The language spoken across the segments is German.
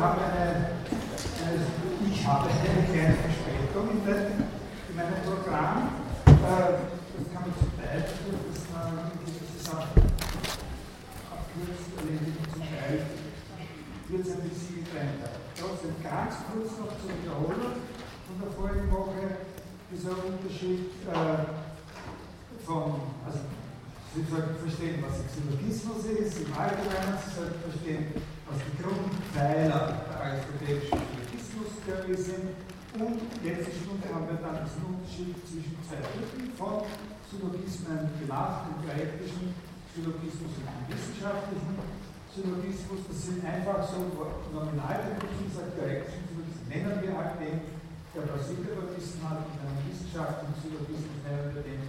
habe eine, eine, ich habe eine kleine Verspätung in, der, in meinem Programm. Äh, das kann man zum Teil, dass man Sachen abkürzt, zum Teil wird es ein bisschen getrennter. Trotzdem ganz kurz noch zur Wiederholung von der vorigen Woche, dieser Unterschied äh, von, also Sie sollten verstehen, was Xylogismus ist, im Allgemeinen, Sie sollten verstehen, was die Grundpfeiler der aristotelischen Syllogismustheorie sind. Und letzte Stunde haben wir dann diesen Unterschied zwischen zwei Typen von Syllogismen gemacht, dem dialektischen Syllogismus und dem wissenschaftlichen Syllogismus. Das sind einfach so Nominalbegriffe, sagt dialektischen Syllogismus, nennen wir halt den, der basiert über Wissen hat, in einem wissenschaftlichen Syllogismus nennen wir den,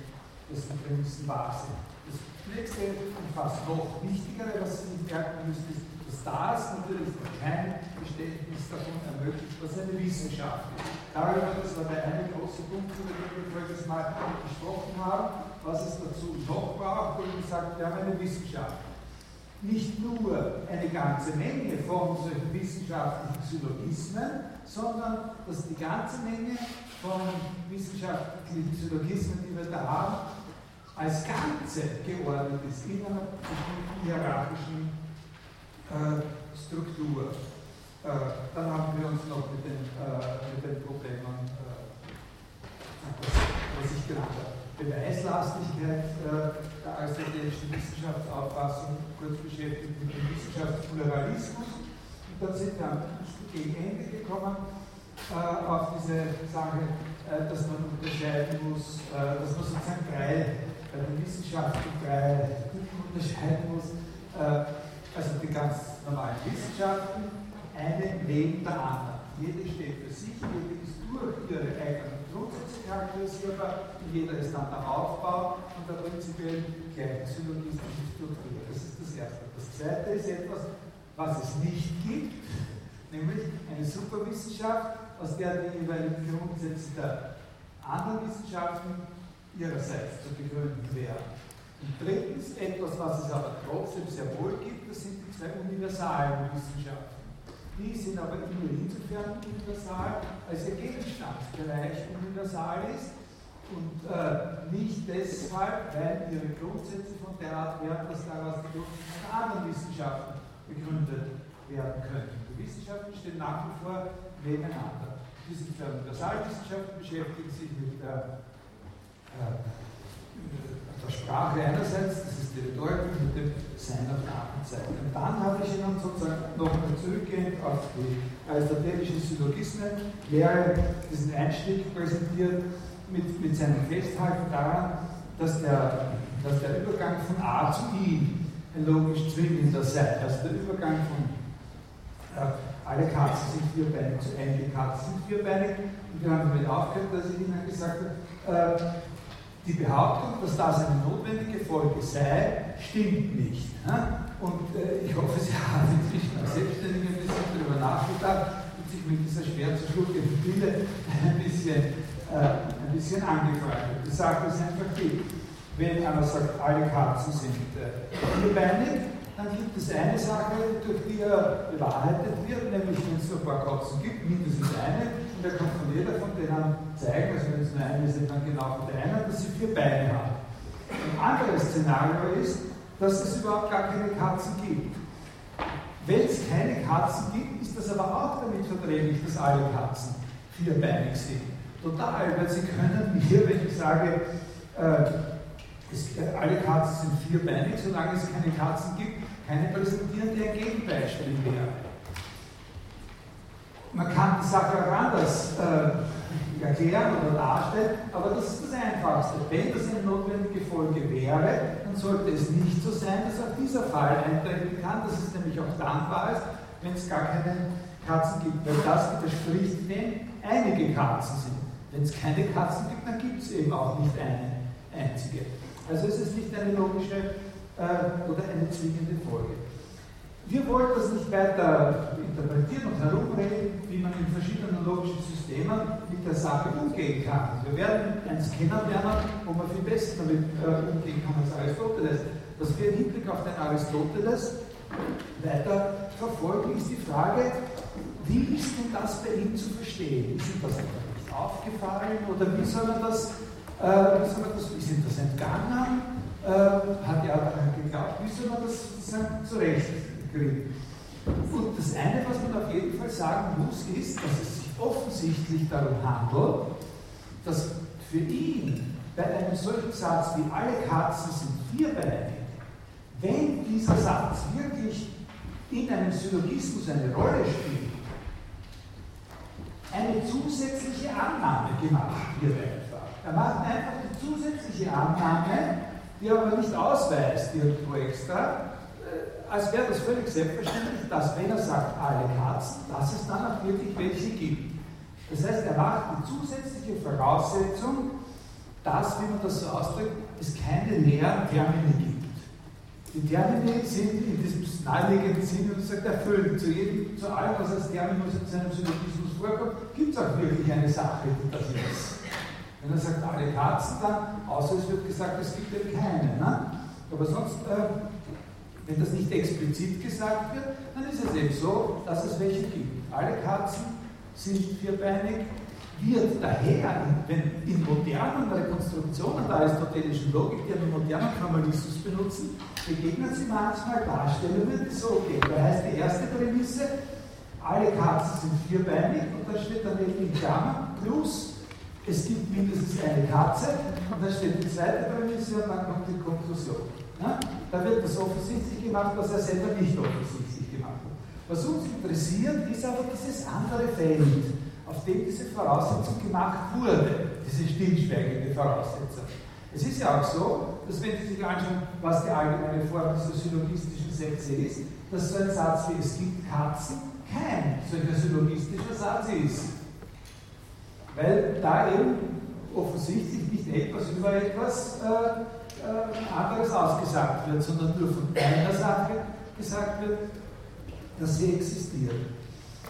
dessen Prämissen wahr sind. Das nächste und fast noch wichtigere, was Sie merken müssen, ist, dass das natürlich kein Verständnis davon ermöglicht, was eine Wissenschaft ist. Darüber, das war der eine große Punkt, über den wir voriges Mal gesprochen haben, was es dazu noch braucht, wo ich gesagt wir haben eine Wissenschaft. Nicht nur eine ganze Menge von solchen wissenschaftlichen Syllogismen, sondern dass die ganze Menge von wissenschaftlichen Syllogismen, die wir da haben, als Ganze geordnet ist in einer bestimmten hierarchischen Struktur. Äh, dann haben wir uns noch mit den, äh, mit den Problemen, äh, was ich genannt habe, Beweislastigkeit äh, der aristotelischen Wissenschaftsauffassung kurz beschäftigt, mit dem Wissenschaftspluralismus. Und dann sind wir am gegen Ende gekommen äh, auf diese Sache, dass man unterscheiden muss, dass man sozusagen drei bei den Wissenschaften drei unterscheiden muss. Also die ganz normalen Wissenschaften, eine neben der anderen. Jede steht für sich, jede ist durch ihre eigenen Grundsätze charakterisierbar jeder ist dann der Aufbau und der prinzipiell gleichen syllogistischen Struktur. Das ist das Erste. Das Zweite ist etwas, was es nicht gibt, nämlich eine Superwissenschaft, aus der die jeweiligen Grundsätze der anderen Wissenschaften ihrerseits zu begründen wäre. Und drittens, etwas, was es aber trotzdem sehr wohl gibt, das sind die zwei universalen Wissenschaften. Die sind aber nur insofern universal, als ihr Gegenstandsbereich universal ist und äh, nicht deshalb, weil ihre Grundsätze von der Art wären, dass daraus die Grundsätze von anderen Wissenschaften begründet werden können. Die Wissenschaften stehen nach wie vor nebeneinander. Diese zwei Universalwissenschaften beschäftigen sich mit der äh, der Sprache einerseits, das ist die Rhetorik, mit dem Sein auf der anderen Seite. Und dann habe ich Ihnen sozusagen nochmal zurückgehend auf die aristotelischen Syllogismen Lehre diesen Einstieg präsentiert mit, mit seinem Festhalten daran, dass der, dass der Übergang von A zu I ein logisch zwingender sei. Also der Übergang von äh, alle Katzen sind vierbeinig zu einige Katzen sind vierbeinig. Und wir haben damit aufgehört, dass ich Ihnen gesagt habe, äh, die Behauptung, dass das eine notwendige Folge sei, stimmt nicht. Und äh, ich hoffe, Sie haben inzwischen als Selbstständige ein bisschen darüber nachgedacht und sich mit dieser schwer zu schluckenden Bilde ein bisschen, äh, ein bisschen angefreundet. Die Sache ist einfach die, wenn einer sagt, alle Katzen sind äh, vierbeinig, dann gibt es eine Sache, durch die er bewahrheitet wird, nämlich wenn es so ein paar Katzen gibt, mindestens eine, und er kann von denen zeigen, also wenn es nur eine ist, dann genau von der einen, dass sie vier Beine haben. Ein anderes Szenario ist, dass es überhaupt gar keine Katzen gibt. Wenn es keine Katzen gibt, ist das aber auch damit verträglich, dass alle Katzen vierbeinig sind. Total, weil sie können mir, wenn ich sage, äh, es, äh, alle Katzen sind vierbeinig, solange es keine Katzen gibt, keine präsentieren, die ein Gegenbeispiel wäre. Man kann die Sache auch anders äh, erklären oder darstellen, aber das ist das Einfachste. Wenn das eine notwendige Folge wäre, dann sollte es nicht so sein, dass auch dieser Fall eintreten kann, dass es nämlich auch dann wahr ist, wenn es gar keine Katzen gibt, weil das widerspricht, wenn einige Katzen sind. Wenn es keine Katzen gibt, dann gibt es eben auch nicht eine einzige. Also es ist nicht eine logische äh, oder eine zwingende Folge. Wir wollen das nicht weiter interpretieren und herumreden, wie man in verschiedenen logischen Systemen mit der Sache umgehen kann. Wir werden eins kennenlernen, wo man viel besser damit äh, umgehen kann als Aristoteles. Was wir im Hinblick auf den Aristoteles weiter verfolgen, ist die Frage, Wie ist denn das bei ihm zu verstehen? Ist ihm das aufgefallen oder wie soll man das, äh, wie soll man das ist ihm das entgangen? Äh, hat er daran geglaubt? Wie soll man das sozusagen zurechtkriegen? Und das eine, was man auf jeden Fall sagen muss, ist, dass es sich offensichtlich darum handelt, dass für ihn bei einem solchen Satz wie alle Katzen sind vierbeinig, wenn dieser Satz wirklich in einem Syllogismus eine Rolle spielt, eine zusätzliche Annahme gemacht wird einfach. Er macht einfach die zusätzliche Annahme, die aber nicht ausweist irgendwo extra, als wäre das völlig selbstverständlich, dass wenn er sagt alle Katzen, dass es dann auch wirklich welche gibt. Das heißt, er macht die zusätzliche Voraussetzung, dass, wie man das so ausdrückt, es keine leeren Termine gibt. Die Termine sind in diesem naheliegenden Sinne und sagt erfüllt. Zu jedem, zu allem, was als Terminus in seinem Syllogismus vorkommt, gibt es auch wirklich eine Sache, die das ist. Wenn er sagt alle Katzen, dann, außer es wird gesagt, es gibt eben keine. Ne? Aber sonst, äh, wenn das nicht explizit gesagt wird, dann ist es eben so, dass es welche gibt. Alle Katzen sind vierbeinig, wird daher, wenn in modernen Rekonstruktionen der aristotelischen Logik, die einen modernen Formalismus benutzen, begegnen sie manchmal Darstellungen, die so gehen. Da heißt die erste Prämisse, alle Katzen sind vierbeinig und da steht dann eben in Klammern plus es gibt mindestens eine Katze und dann steht die zweite Prämisse und dann kommt die Konklusion. Ja? Da wird das offensichtlich gemacht, was er selber nicht offensichtlich gemacht hat. Was uns interessiert, ist aber dieses andere Feld, auf dem diese Voraussetzung gemacht wurde, diese stillschweigende Voraussetzung. Es ist ja auch so, dass wenn Sie sich anschauen, was die allgemeine Form dieser syllogistischen Sätze ist, dass so ein Satz wie es gibt Katzen kein solcher syllogistischer Satz ist. Weil da eben offensichtlich nicht etwas über etwas äh, äh, anderes ausgesagt wird, sondern nur von einer Sache gesagt wird, dass sie existiert.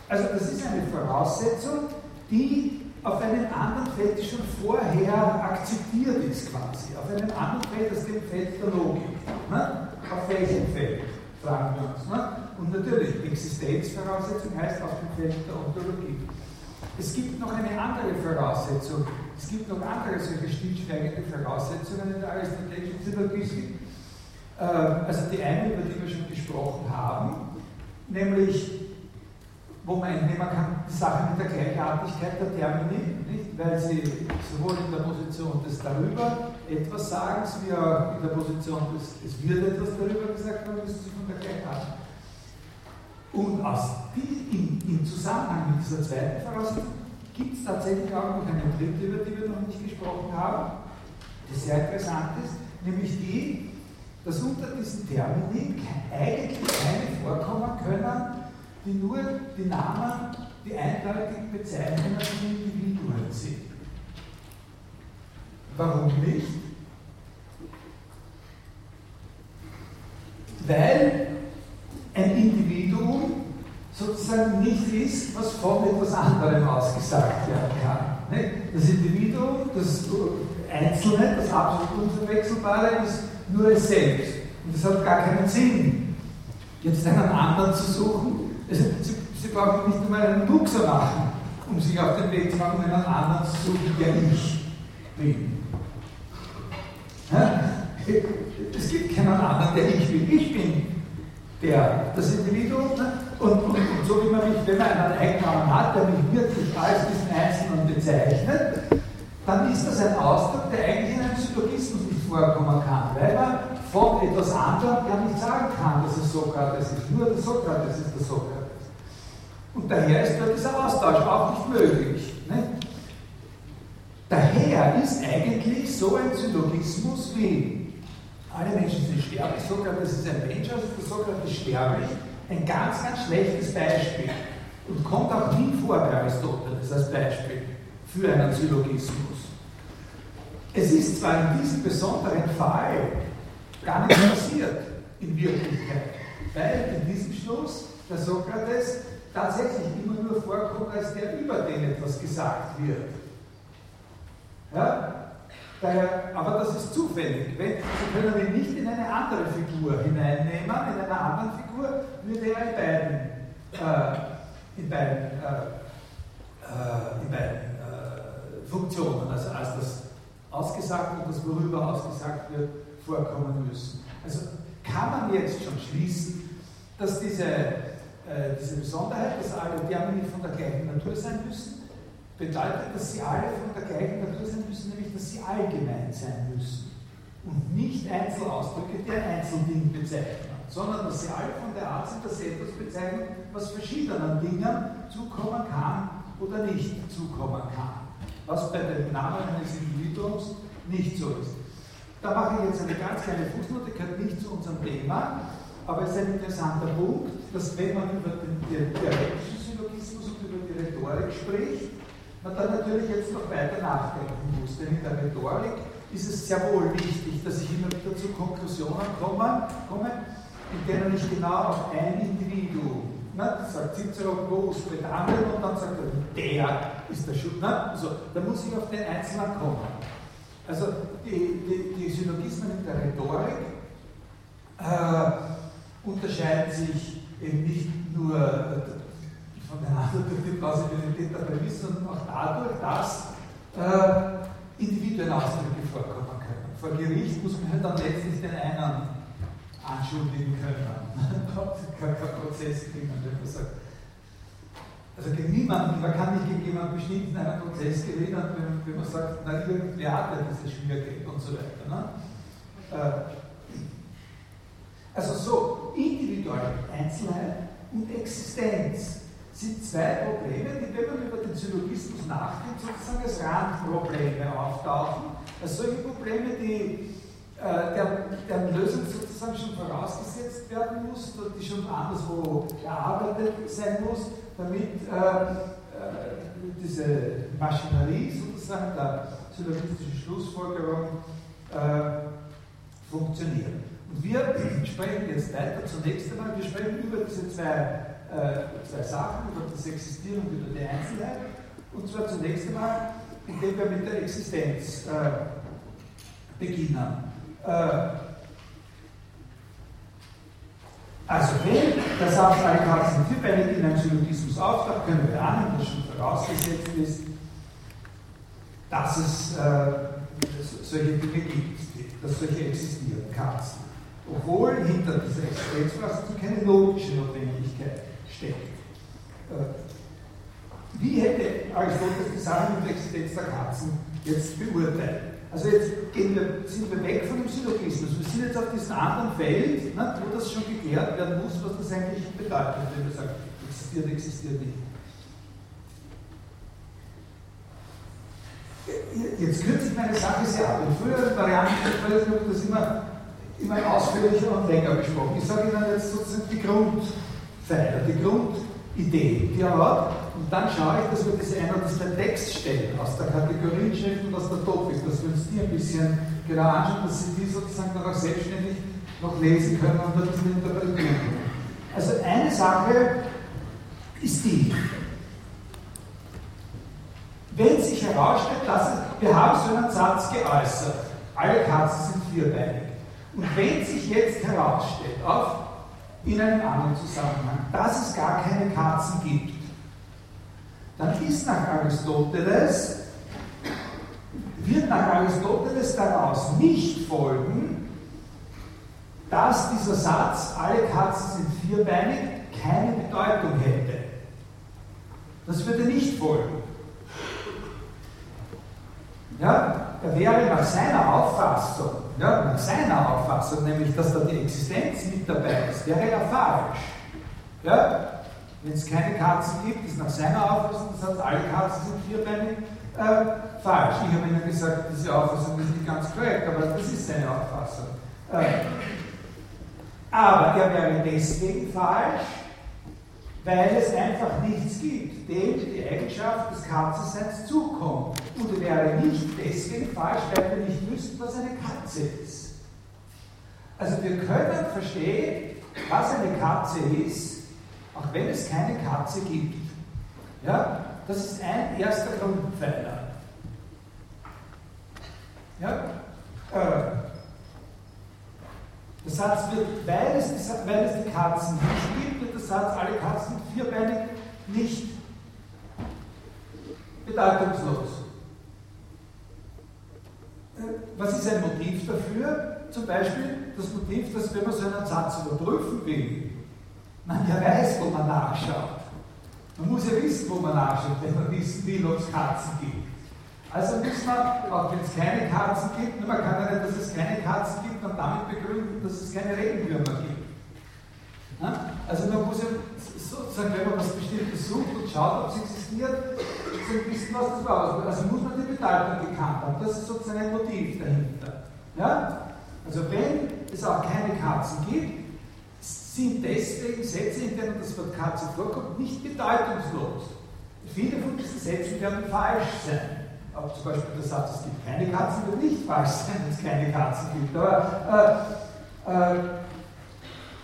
Also das ist eine Voraussetzung, die auf einem anderen Feld schon vorher akzeptiert ist quasi, auf einem anderen Feld als dem Feld der Logik. Ne? Auf welchem Feld, fragen wir uns. Ne? Und natürlich, Existenzvoraussetzung heißt auf dem Feld der Ontologie. Es gibt noch eine andere Voraussetzung, es gibt noch andere solche stillschweigende Voraussetzungen in der aristotelischen Syllogistik. Äh, also die eine, über die wir schon gesprochen haben, nämlich wo man entnehmen kann, die Sache mit der Gleichartigkeit der Termini, nicht? weil sie sowohl in der Position des Darüber etwas sagen, wie auch in der Position des Es wird etwas darüber gesagt, dann müssen sie von der Gleichartigkeit. Und aus die, in, im Zusammenhang mit dieser zweiten Voraussetzung gibt es tatsächlich auch noch eine dritte, über die wir noch nicht gesprochen haben, die sehr interessant ist, nämlich die, dass unter diesen Termini eigentlich keine vorkommen können, die nur die Namen, die eindeutig Bezeichnungen von Individuen sind. Warum nicht? Weil ein Individuum sozusagen nicht ist, was von etwas anderem ausgesagt werden kann. Das Individuum, das Einzelne, das absolut Unverwechselbare ist nur es selbst. Und das hat gar keinen Sinn, jetzt einen anderen zu suchen, Sie, Sie brauchen nicht einmal einen Luxer machen, um sich auf den Weg zu machen, einen anderen zu suchen, der ich bin. Es gibt keinen anderen, der ich bin. Ich bin der, das Individuum. Ne? Und, und, und, so wie man mich, wenn man einen Eigennamen hat, der mich wirklich als diesen Einzelnen bezeichnet, dann ist das ein Ausdruck, der eigentlich in einem Syllogismus nicht vorkommen kann, weil man von etwas anderem ja nicht sagen kann, dass es Sokrates ist. Nur der Sokrates ist der Sokrates. Und daher ist dort dieser Austausch auch nicht möglich. Ne? Daher ist eigentlich so ein Syllogismus wie alle Menschen sind sterblich, Sokrates ist ein Mensch, also Sokrates sterblich, ein ganz, ganz schlechtes Beispiel und kommt auch nie vor bei Aristoteles als Beispiel für einen Syllogismus. Es ist zwar in diesem besonderen Fall gar nicht passiert, in Wirklichkeit, weil in diesem Schluss der Sokrates tatsächlich immer nur vorkommt, als der über den etwas gesagt wird. Ja? Daher, aber das ist zufällig. Wenn, Sie können ihn nicht in eine andere Figur hineinnehmen, in einer anderen Figur würde er in beiden äh, in beiden, äh, äh, in beiden äh, Funktionen, also als das ausgesagt und das worüber ausgesagt wird, vorkommen müssen. Also kann man jetzt schon schließen, dass diese, äh, diese Besonderheit, dass alle Termini von der gleichen Natur sein müssen, bedeutet, dass sie alle von der gleichen Natur sein müssen, nämlich dass sie allgemein sein müssen und nicht Einzelausdrücke, die ein Einzelding bezeichnen, sondern dass sie alle von der Art sind, dass sie etwas bezeichnen, was verschiedenen Dingen zukommen kann oder nicht zukommen kann. Was bei dem Namen eines Individuums nicht so ist. Da mache ich jetzt eine ganz kleine Fußnote, gehört nicht zu unserem Thema, aber es ist ein interessanter Punkt, dass wenn man über den dialektischen Syllogismus und über die Rhetorik spricht, man dann natürlich jetzt noch weiter nachdenken muss. Denn in der Rhetorik ist es sehr wohl wichtig, dass ich immer wieder zu Konklusionen komme, komme in denen ich genau auf ein Individuum, ne, sagt Cicero groß bedanken und dann sagt er, der ist der Schuld. Ne? Also, da muss ich auf den Einzelnen kommen. Also die, die, die Syllogismen in der Rhetorik äh, unterscheiden sich eben nicht nur von der anderen durch die Plausibilität der Prämisse, sondern auch dadurch, dass äh, Individuen Ausdrücke vorkommen können. Vor Gericht muss man halt dann letztlich den einen anschuldigen können. kein Prozess kriegen, wenn man sagt, also gegen niemanden, man kann nicht gegen jemanden bestimmten einen Prozess gewinnen, wenn, wenn man sagt, na, irgendwer hat ja dieses Schmiergeld und so weiter. Ne? Äh, also so, individuelle Einzelheit und Existenz sind zwei Probleme, die, wenn man über den Syllogismus nachdenkt, sozusagen als Randprobleme auftauchen. Als solche Probleme, die äh, deren, Lösung sozusagen schon vorausgesetzt werden muss, die schon anderswo gearbeitet sein muss, damit äh, äh, diese Maschinerie sozusagen der sylogistischen Schlussfolgerung äh, funktioniert. Und wir sprechen jetzt weiter zunächst einmal, wir sprechen über diese zwei, zwei Sachen, über das Existieren und über die Einzelheit. Und zwar zunächst einmal, indem wir mit der Existenz äh, beginnen. Äh, also wenn der Satz Katzen vierbeinig in einem Syllogismus auftaucht, können wir annehmen, dass schon vorausgesetzt ist, dass es äh, solche Dinge gibt, dass solche existieren, Katzen. Obwohl hinter dieser Existenzphrase keine logische Notwendigkeit steckt. Äh, wie hätte Aristoteles die Sache mit der Existenz der Katzen jetzt beurteilt? Also jetzt wir, sind wir weg von dem Syllogismus. Wir sind jetzt auf diesem anderen Feld, ne, wo das schon geklärt werden muss, was das eigentlich bedeutet, wenn wir sagen, existiert, existiert nicht. Jetzt kürze ich meine Sache sehr ab. In früheren Varianten habe ich das immer, immer ausführlicher und länger besprochen. Ich sage Ihnen jetzt sozusagen die Grundpfeiler, die Grundidee, die hat. Und dann schaue ich, dass wir das ein oder zwei Textstellen aus der Kategorienschrift und aus der Topik, dass wir uns die ein bisschen genau anschauen, dass Sie die sozusagen dann auch selbstständig noch lesen können und ein bisschen interpretieren können. Also eine Sache ist die, wenn sich herausstellt, dass wir haben so einen Satz geäußert, alle Katzen sind vierbeinig. Und wenn sich jetzt herausstellt, auf, in einem anderen Zusammenhang, dass es gar keine Katzen gibt, dann ist nach Aristoteles, wird nach Aristoteles daraus nicht folgen, dass dieser Satz, alle Katzen sind vierbeinig, keine Bedeutung hätte. Das würde nicht folgen. Ja, er wäre nach seiner Auffassung, ja, nach seiner Auffassung, nämlich dass da die Existenz mit dabei ist, wäre er falsch. Ja, wenn es keine Katzen gibt, ist nach seiner Auffassung, das heißt, alle Katzen sind vierbeinig, äh, falsch. Ich habe Ihnen gesagt, diese Auffassung ist nicht ganz korrekt, aber das ist seine Auffassung. Äh, aber er wäre deswegen falsch, weil es einfach nichts gibt, dem die Eigenschaft des Katzenseins zukommt. Und wäre nicht deswegen falsch, weil wir nicht wüssten, was eine Katze ist. Also wir können verstehen, was eine Katze ist, auch wenn es keine Katze gibt. Ja, das ist ein erster Grundpfeiler. Ja, äh, der Satz wird, weil es, weil es die Katzen nicht gibt, wird der Satz, alle Katzen sind vierbeinig, nicht bedeutungslos. Äh, was ist ein Motiv dafür? Zum Beispiel das Motiv, dass wenn man so einen Satz überprüfen will, man ja weiß, wo man nachschaut. Man muss ja wissen, wo man nachschaut, wenn man wissen will, ob es Katzen gibt. Also muss man, auch wenn es keine Katzen gibt, man kann ja nicht, dass es keine Katzen gibt, und damit begründen, dass es keine Regenwürmer gibt. Also man muss ja sozusagen, wenn man was Bestimmtes sucht und schaut, ob es existiert, wissen, was das war. Also muss man die Bedeutung gekannt haben. Das ist sozusagen ein Motiv dahinter. Ja? Also wenn es auch keine Katzen gibt, sind deswegen Sätze, in denen das Wort Katze vorkommt, nicht bedeutungslos. Viele von diesen Sätzen werden falsch sein. Aber zum Beispiel der Satz, es gibt keine Katzen, wird nicht falsch sein, wenn es keine Katzen gibt. Aber, äh, äh,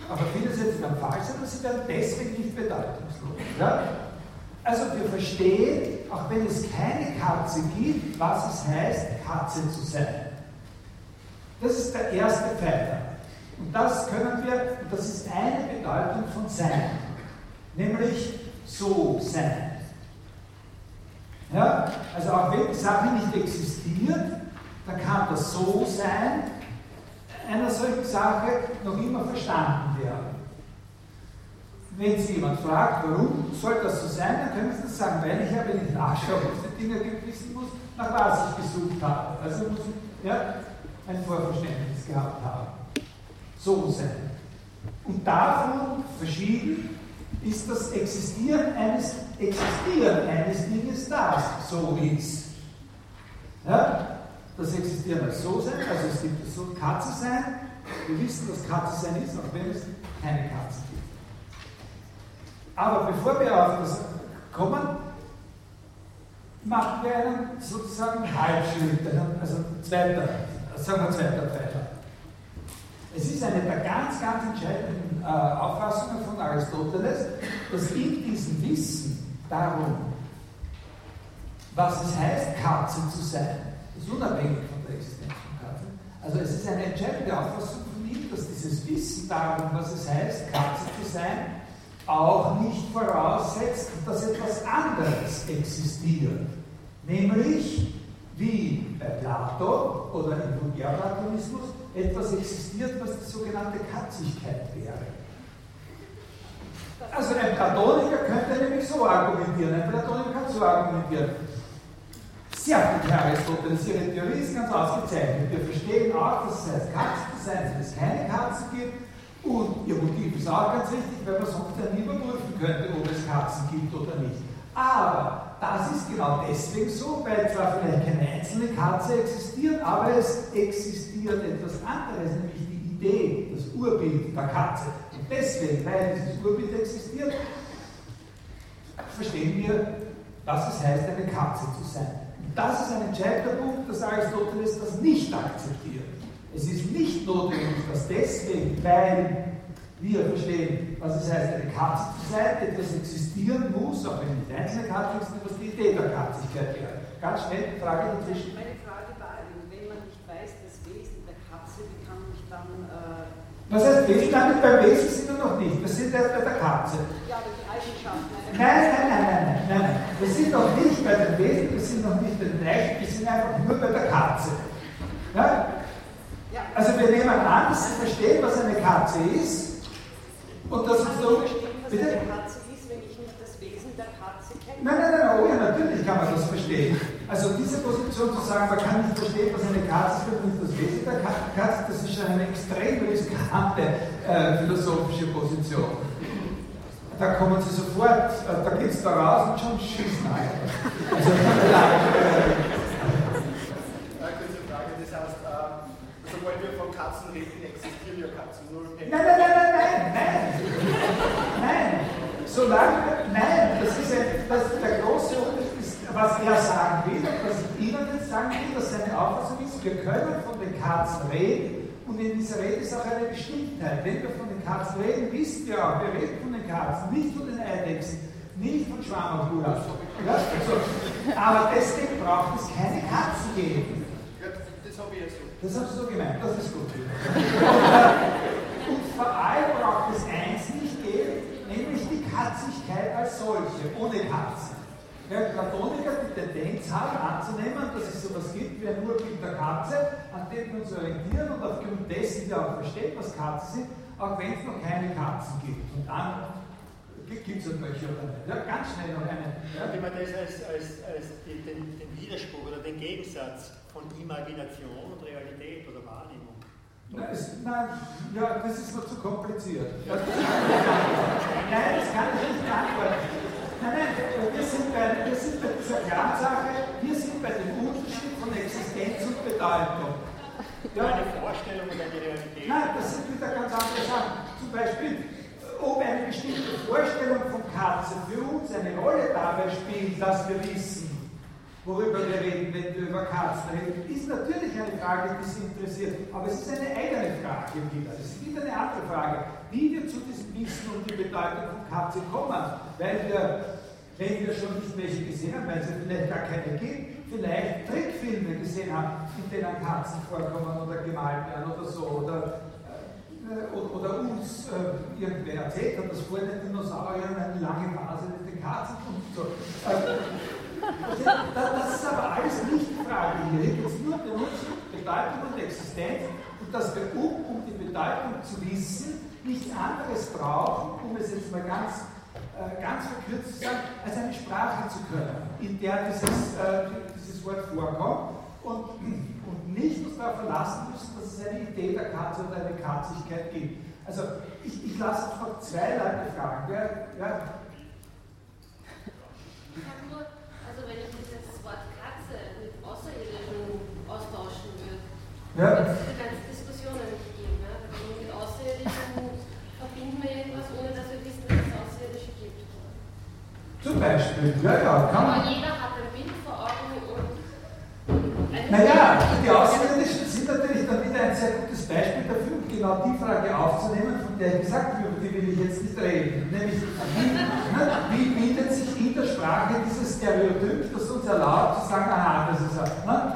aber viele Sätze werden falsch und sie werden deswegen nicht bedeutungslos. Ja? Also wir verstehen, auch wenn es keine Katze gibt, was es heißt, Katze zu sein. Das ist der erste Pfeiler. Und das können wir, das ist eine Bedeutung von Sein, nämlich so sein. Ja? Also auch wenn die Sache nicht existiert, dann kann das so sein, einer solchen Sache noch immer verstanden werden. Wenn Sie jemand fragt, warum soll das so sein, dann können Sie das sagen, weil ich ja, wenn ich nachschaue, was die Dinge wissen muss, nach was ich gesucht habe. Also muss ich ja, ein Vorverständnis gehabt haben. So sein. Und davon verschieden ist das Existieren eines, Existieren eines Dinges, das so ist. Ja? Das Existieren als so sein, also es gibt das so Katze sein. Wir wissen, dass Katze sein ist, auch wenn es keine Katze gibt. Aber bevor wir auf das kommen, machen wir einen sozusagen Halbschritt, also zweiter, sagen wir zweiter. Es ist eine der ganz, ganz entscheidenden äh, Auffassungen von Aristoteles, dass in diesem Wissen darum, was es heißt, Katze zu sein, ist unabhängig von der Existenz von Katzen, also es ist eine entscheidende Auffassung von ihm, dass dieses Wissen darum, was es heißt, Katze zu sein, auch nicht voraussetzt, dass etwas anderes existiert. Nämlich, wie bei Plato oder im Vulgärplatonismus, etwas existiert, was die sogenannte Katzigkeit wäre. Also ein Platoniker könnte nämlich so argumentieren, ein Platoniker kann so argumentieren. Sehr gut, Herr Aristoteles, Ihre Theorie ist ganz ausgezeichnet. Wir verstehen auch, dass es heißt, Katzen zu sein, wenn es keine Katzen gibt, und ihr Motiv ist auch ganz richtig, weil man sonst ja nie überprüfen könnte, ob es Katzen gibt oder nicht. Aber das ist genau deswegen so, weil zwar vielleicht keine einzelne Katze existiert, aber es existiert etwas anderes, nämlich die Idee, das Urbild der Katze. Und deswegen, weil dieses Urbild existiert, verstehen wir, was es heißt, eine Katze zu sein. Und das ist ein entscheidender Punkt, dass Aristoteles das nicht akzeptiert. Es ist nicht notwendig, dass deswegen, weil wir verstehen, was es heißt, eine Katze zu sein, etwas existieren muss, auch wenn nicht einzelne Katze ist, was die Idee der Katzigkeit wäre. Ganz schnell, Frage dazwischen. Meine Frage war, wenn man nicht weiß, das Wesen der Katze, wie kann ich dann. Äh was heißt Wesen? Damit beim Wesen sind wir noch nicht. Wir sind erst bei der Katze. Ja, aber die Eigenschaften. Nein, nein, nein, nein, nein, nein. Wir sind noch nicht bei dem Wesen, wir sind noch nicht bei den Eichen, wir sind einfach nur bei der Katze. Ja? Also wir nehmen an, dass Sie verstehen, was eine Katze ist. Und das ist so. Bitte? Eine Katze ist, wenn ich nicht das Wesen der Katze kenne. Nein, nein, nein, oh ja, natürlich kann man das verstehen. Also diese Position zu sagen, man kann nicht verstehen, was eine Katze ist, wenn nicht das Wesen der Katze, das ist schon eine extrem riskante äh, philosophische Position. Da kommen Sie sofort, äh, da geht es da raus und schon schießen ein. Also, äh, sobald wir von Katzen reden, existieren ja Katzen nein, nein, nein, nein. Solange, nein, das ist ein, das, der große Unterschied ist, was er sagen will und was ich Ihnen jetzt sagen will, dass seine Auffassung ist, wir können von den Katzen reden und in dieser Rede ist auch eine Bestimmtheit. Wenn wir von den Katzen reden, wissen wir auch, wir reden von den Katzen, nicht von den Eidechsen, nicht von Schwamm und Ja? Also, aber deswegen braucht es keine Katzen geben. Das habe ich ja so. Das hast du so gemeint, das ist gut. Und vor allem braucht es eins nicht geben, nämlich die Katzigkeit als solche, ohne Katzen. Ja, Platoniker die Tendenz haben anzunehmen, dass es sowas gibt wie ein Urbild der Katze, an dem wir uns orientieren und aufgrund dessen wir auch verstehen, was Katzen sind, auch wenn es noch keine Katzen gibt. Und dann gibt es halt welche oder nicht. Ja, ganz schnell noch eine. Ja. Wenn man das als, als, als den, den Widerspruch oder den Gegensatz von Imagination und Realität oder Wahrnehmung Nein, es, nein, ja, das ist noch zu kompliziert. nein, das kann ich nicht beantworten. Nein, nein, wir sind bei, wir sind bei dieser Kernsache, wir sind bei dem Unterschied von Existenz und Bedeutung. Ja. Eine Vorstellung und eine Realität. Nein, das sind wieder ganz andere Sachen. Zum Beispiel, ob eine bestimmte Vorstellung von Katze für uns eine Rolle dabei spielt, dass wir wissen, worüber wir reden, wenn wir über Katzen reden, ist natürlich eine Frage, die Sie interessiert. Aber es ist eine eigene Frage wieder. Es ist wieder eine andere Frage, wie wir zu diesem Wissen um die Bedeutung von Katze kommen. Weil wir, wenn wir schon nicht welche gesehen haben, weil es vielleicht gar keine gibt, vielleicht Trickfilme gesehen haben, in denen Katzen vorkommen oder gemalt werden oder so. Oder äh, oder uns äh, irgendwer erzählt hat, dass vor den Dinosauriern eine lange Phase mit den Katzen und so. Äh, das ist aber alles nicht die Frage. Hier geht es nur um Bedeutung und Existenz und dass wir, um, um die Bedeutung zu wissen, nichts anderes brauchen, um es jetzt mal ganz, äh, ganz verkürzt zu sagen, als eine Sprache zu können, in der dieses, äh, dieses Wort vorkommt und, und nicht uns darauf verlassen müssen, dass es eine Idee der Katze oder eine Katzigkeit gibt. Also ich, ich lasse einfach zwei Leute fragen. Wer, ja, Ja. Wird es ganze Diskussionen nicht geben. Ja? Mit Außerirdischen verbinden wir irgendwas, ohne dass wir wissen, dass es Außerirdische gibt. Zum Beispiel, ja, ja. Kann Aber jeder hat ein Bild vor Augen und. Naja, die Außerirdischen sind natürlich dann wieder ein sehr gutes Beispiel dafür, um genau die Frage aufzunehmen, von der ich gesagt habe, über die will ich jetzt nicht reden. Nämlich, wie, ne, wie bildet sich in der Sprache dieses Stereotyp, das uns erlaubt zu sagen, aha, das ist er. Ne?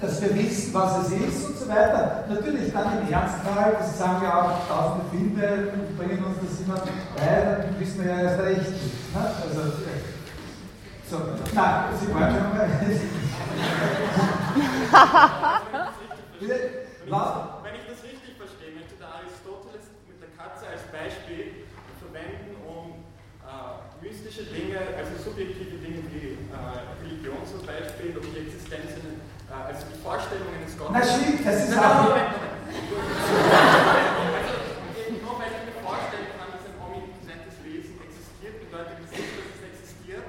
dass wir wissen, was es ist und so weiter. Natürlich dann im Ernstfall, das sagen ja auch tausende Filme bringen uns das immer bei, dann wissen wir ja erst recht. Ne? Also, so, nein, Sie wollen schon mal. Wenn ich das richtig verstehe, möchte der Aristoteles mit der Katze als Beispiel verwenden, um äh, mystische Dinge, also subjektive Dinge wie äh, Religion zum Beispiel, um die Existenz in äh, also die Vorstellung eines Gottes. Na stimmt, das ist auch. Also, nur weil ich mir vorstellen kann, dass ein omnipotentes Wesen existiert, bedeutet das nicht, dass es existiert.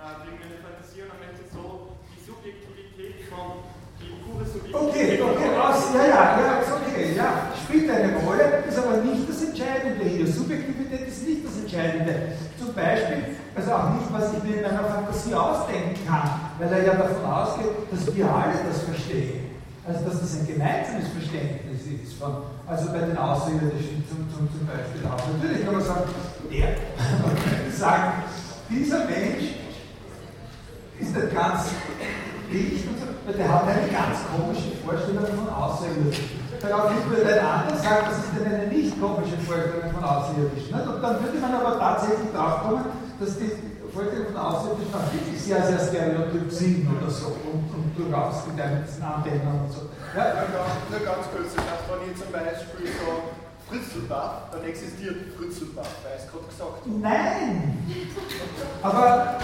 Äh, wegen einer Fantasie und dann möchte so die Subjektivität von. Okay, okay, aus, ja, ja, ja, okay, ja, spielt eine Rolle, ist aber nicht das Entscheidende hier. Subjektivität ist nicht das Entscheidende. Zum Beispiel, also auch nicht, was ich mir in meiner Fantasie ausdenken kann, weil er ja davon ausgeht, dass wir alle das verstehen. Also dass das ein gemeinsames Verständnis ist, von, also bei den Außerirdischen zum, zum, zum Beispiel auch. Natürlich kann man sagen, der, sagen, dieser Mensch dicht, weil der hat eine ganz komische Vorstellung von Außerirdischen. Daraufhin würde ein anderer sagen, das ist eine nicht komische Vorstellung von Außerirdischen. Und dann würde man aber tatsächlich drauf kommen, dass die Vorstellungen von Außerirdischen auch wirklich sehr, sehr stereotyp sind oder so und, und durchaus mit einem Antennen und so. Ja? Nur ganz kurz, wenn ich zum Beispiel so Fritzelbach, dann existiert Fritzelbach, weil es gerade gesagt. Nein! Aber,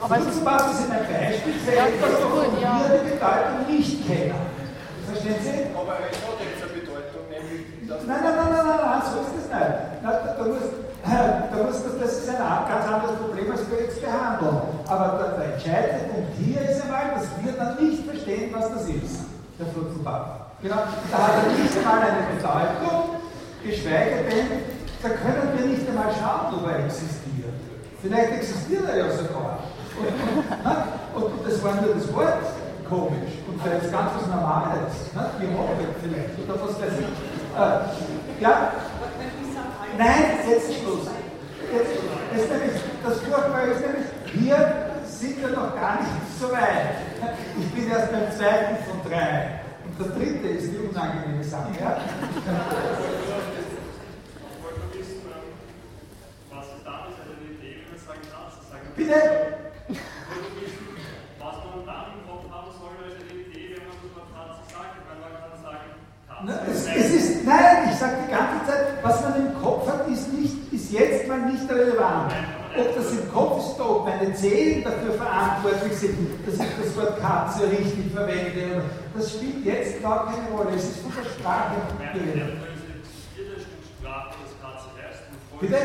aber Fritzelbach ist ein Beispiel für etwas, wovon wir die Bedeutung nicht kennen. Verstehen Sie? Aber es hat jetzt eine Bedeutung, nämlich. Nein, nein, nein, nein, nein, nein, so ist es nicht. Da, da, da muss, da muss das, das ist ein ganz anderes Problem, als wir jetzt behandeln. Aber der, der entscheidende Punkt hier ist einmal, dass wir dann nicht verstehen, was das ist, der Flutzelbach. Genau, da hat er nicht einmal eine Bedeutung, geschweige denn, da können wir nicht einmal schauen, ob er existiert. Vielleicht existiert er ja sogar. Und, das war nur das Wort komisch und vielleicht ganz was Normales. Ne? Die Hoffnung vielleicht oder was weiß ich. Äh, ja, Nein, jetzt Schluss. Jetzt, ist nämlich, das Furchtbare ist nämlich, hier sind wir noch gar nicht so weit. Ich bin erst beim zweiten von drei. Und der dritte ist die unangenehme Sache. Ja? Bitte? Was man dann im Eine Idee, wenn man Wort Katze sagt, weil man kann sagen, es, es ist, nein, ich sage die ganze Zeit, was man im Kopf hat, ist, nicht, ist jetzt mal nicht relevant. Ob das im Kopf ist oder ob meine Zehen dafür verantwortlich sind, dass ich das Wort Katze richtig verwende, das spielt jetzt gar keine Rolle. Es ist von der Sprache geredet. Jedes Stück Sprache, das Katze heißt. und voll- Bitte?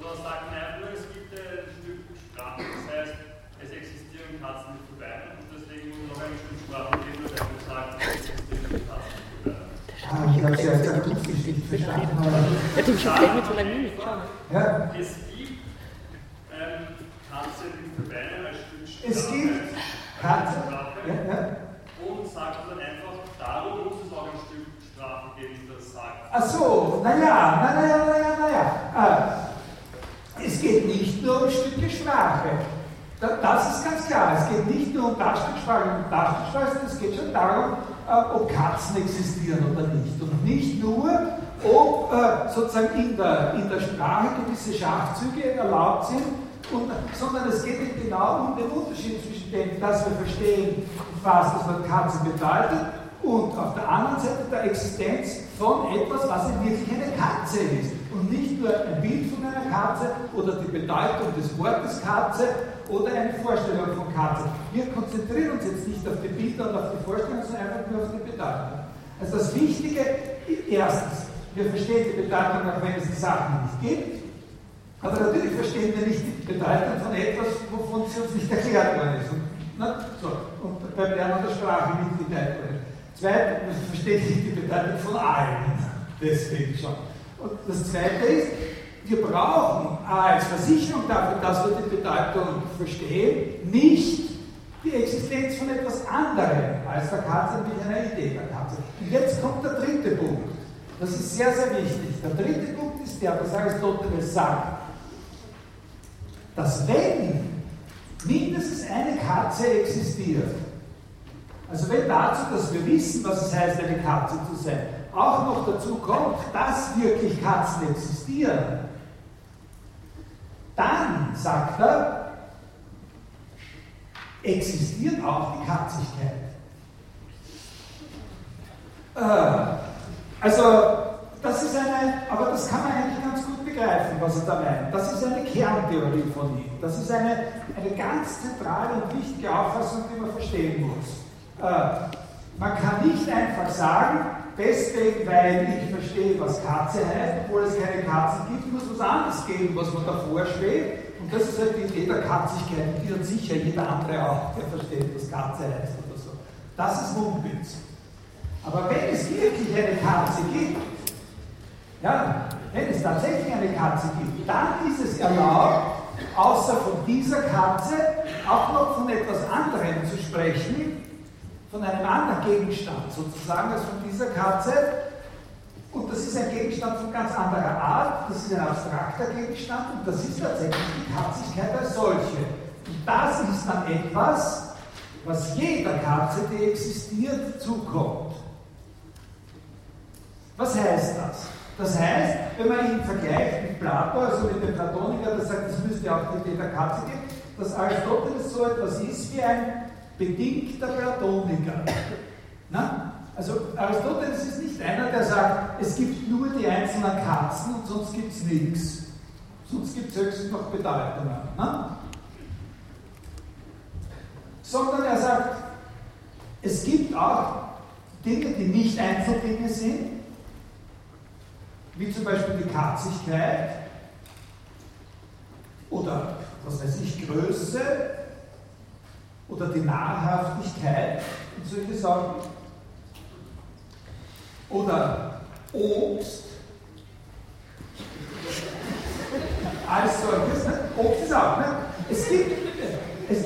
Oder sagt man nur, es gibt ein Stück Sprache, das heißt, es existieren Katzen Ah, ich habe es ja jetzt akustisch nicht verstanden. Ja, du bist gleich mit so einer Mimik. Ja, Es gibt ähm, als Stück Sprache. es gibt. Ja, ja. Und sagt dann einfach, darum muss es auch ein Stück Sprache geben, das sagt. Ach so, naja, naja, naja, naja. Äh, es geht nicht nur um Stücke Sprache. Da, das ist ganz klar. Es geht nicht nur um Sprache und sondern es geht schon darum, äh, ob Katzen existieren oder nicht. Und nicht nur, ob äh, sozusagen in der, in der Sprache gewisse Schachzüge erlaubt sind, und, sondern es geht eben genau um den Unterschied zwischen dem, dass wir verstehen, was das Wort Katze bedeutet, und auf der anderen Seite der Existenz von etwas, was in wirklich eine Katze ist. Und nicht nur ein Bild von einer Katze oder die Bedeutung des Wortes Katze oder eine Vorstellung von Katze. Wir konzentrieren uns jetzt nicht auf die Bilder und auf die Vorstellung, sondern einfach nur auf die Bedeutung. Also das Wichtige, erstens, wir verstehen die Bedeutung, auch wenn es die Sachen nicht gibt. Aber natürlich verstehen wir nicht die Bedeutung von etwas, wovon sie uns nicht erklärt worden ist. Und, na, so, und beim Lernen der Sprache nicht geteilt worden. Zweitens, man versteht nicht die Bedeutung von allen. Deswegen schon. Und das Zweite ist, wir brauchen als Versicherung dafür, dass wir die Bedeutung verstehen, nicht die Existenz von etwas anderem als der Katze, nämlich einer Idee der Katze. Und jetzt kommt der dritte Punkt. Das ist sehr, sehr wichtig. Der dritte Punkt ist der, dass Aristoteles sagt, dass wenn mindestens eine Katze existiert, also wenn dazu, dass wir wissen, was es heißt, eine Katze zu sein, auch noch dazu kommt, dass wirklich Katzen existieren, dann, sagt er, existiert auch die Katzigkeit. Äh, also, das ist eine, aber das kann man eigentlich ganz gut begreifen, was er da meint. Das ist eine Kerntheorie von ihm. Das ist eine, eine ganz zentrale und wichtige Auffassung, die man verstehen muss. Äh, man kann nicht einfach sagen, deswegen, weil ich verstehe, was Katze heißt, obwohl es keine Katze gibt, muss was anderes geben, was man davor schwebt. Und das ist halt die Idee der Katzigkeit, die hat sicher jeder andere auch, der versteht, was Katze heißt oder so. Das ist Mumpitz. Aber wenn es wirklich eine Katze gibt, ja, wenn es tatsächlich eine Katze gibt, dann ist es erlaubt, außer von dieser Katze auch noch von etwas anderem zu sprechen, von einem anderen Gegenstand sozusagen als von dieser Katze. Und das ist ein Gegenstand von ganz anderer Art, das ist ein abstrakter Gegenstand und das ist tatsächlich die Katzigkeit als solche. Und das ist dann etwas, was jeder Katze, die existiert, zukommt. Was heißt das? Das heißt, wenn man ihn vergleicht mit Plato, also mit dem Platoniker, der sagt, es müsste auch die Idee der Katze geben, dass Aristoteles so etwas ist wie ein bedingter Platoniker. Na? Also Aristoteles ist nicht einer, der sagt, es gibt nur die einzelnen Katzen und sonst gibt es nichts. Sonst gibt es höchstens noch Bedeutungen. Na? Sondern er sagt, es gibt auch Dinge, die nicht Einzeldinge sind, wie zum Beispiel die Katzigkeit oder was weiß ich, Größe oder die Nahrhaftigkeit und solche Sachen. Oder Obst. Als solches. Ne? Obst ist auch. Ne? Es gibt, es,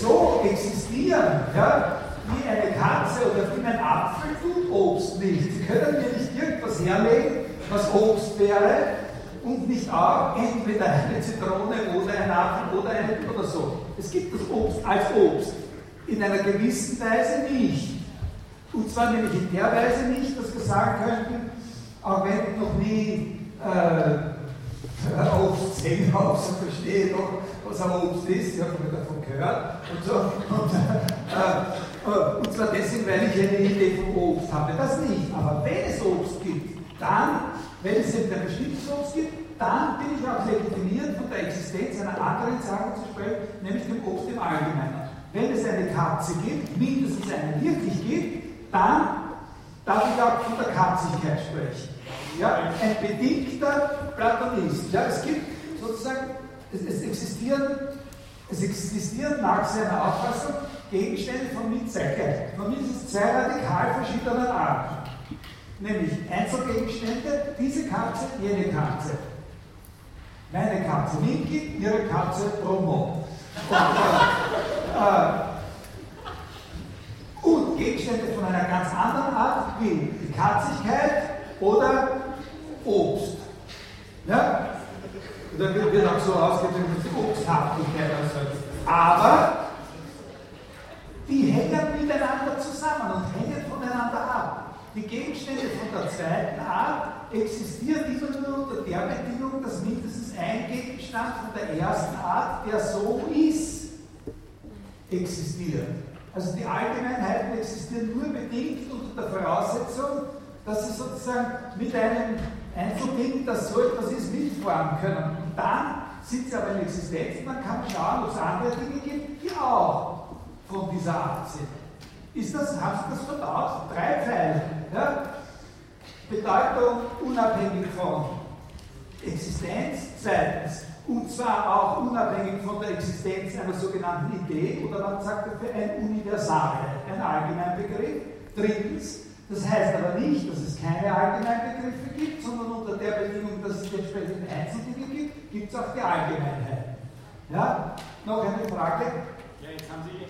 so existieren, ja, wie eine Katze oder wie ein Apfel tut Obst nicht. Sie können mir nicht irgendwas herlegen, was Obst wäre und nicht auch entweder eine Zitrone oder ein Apfel oder eine oder so. Es gibt das Obst als Obst in einer gewissen Weise nicht. Und zwar nämlich in der Weise nicht, dass wir sagen könnten, auch wenn ich noch nie äh, Obst sehen habe, so verstehe doch, was ein Obst ist, ich habe davon gehört und so. Und, äh, und zwar deswegen, weil ich eine Idee vom Obst habe. Das nicht. Aber wenn es Obst gibt, dann, wenn es eben ein bestimmtes Obst gibt, dann bin ich auch legitimiert, von der Existenz einer anderen Sache zu sprechen, nämlich dem Obst im Allgemeinen. Wenn es eine Katze gibt, mindestens eine wirklich gibt, dann darf ich auch von der Katzigkeit sprechen. Ja, ein bedingter Platonist. Ja, es gibt sozusagen, es, es, existieren, es existieren nach seiner Auffassung Gegenstände von Mitzeigkeit, von mindestens zwei radikal verschiedenen Arten. Nämlich Einzelgegenstände, diese Katze, jene Katze. Meine Katze Minky, ihre Katze Romo. Und, äh, und Gegenstände von einer ganz anderen Art wie die Katzigkeit oder Obst. Ja? Da wird auch so ausgedrückt, dass die Obsthaftigkeit also. Aber die hängen miteinander zusammen und hängen voneinander ab. Die Gegenstände von der zweiten Art existieren immer nur unter der Bedingung, dass mindestens ein Gegenstand von der ersten Art, der so ist, existiert. Also die Allgemeinheiten existieren nur bedingt unter der Voraussetzung, dass sie sozusagen mit einem Einzelding, das so etwas ist, mitformen können. Und dann sind sie aber in Existenz und dann kann man schauen, ob es andere Dinge gibt, die auch von dieser Art sind. Ist das, haben Sie das verdaut? Drei Pfeile. Ja? Bedeutung unabhängig von Existenz, zweitens, und zwar auch unabhängig von der Existenz einer sogenannten Idee oder man sagt dafür ein Universale, ein Allgemeinbegriff. Drittens, das heißt aber nicht, dass es keine Allgemeinbegriffe gibt, sondern unter der Bedingung, dass es entsprechende Einzeldinge gibt, gibt es auch die Allgemeinheit. Ja? Noch eine Frage? Ja, jetzt haben Sie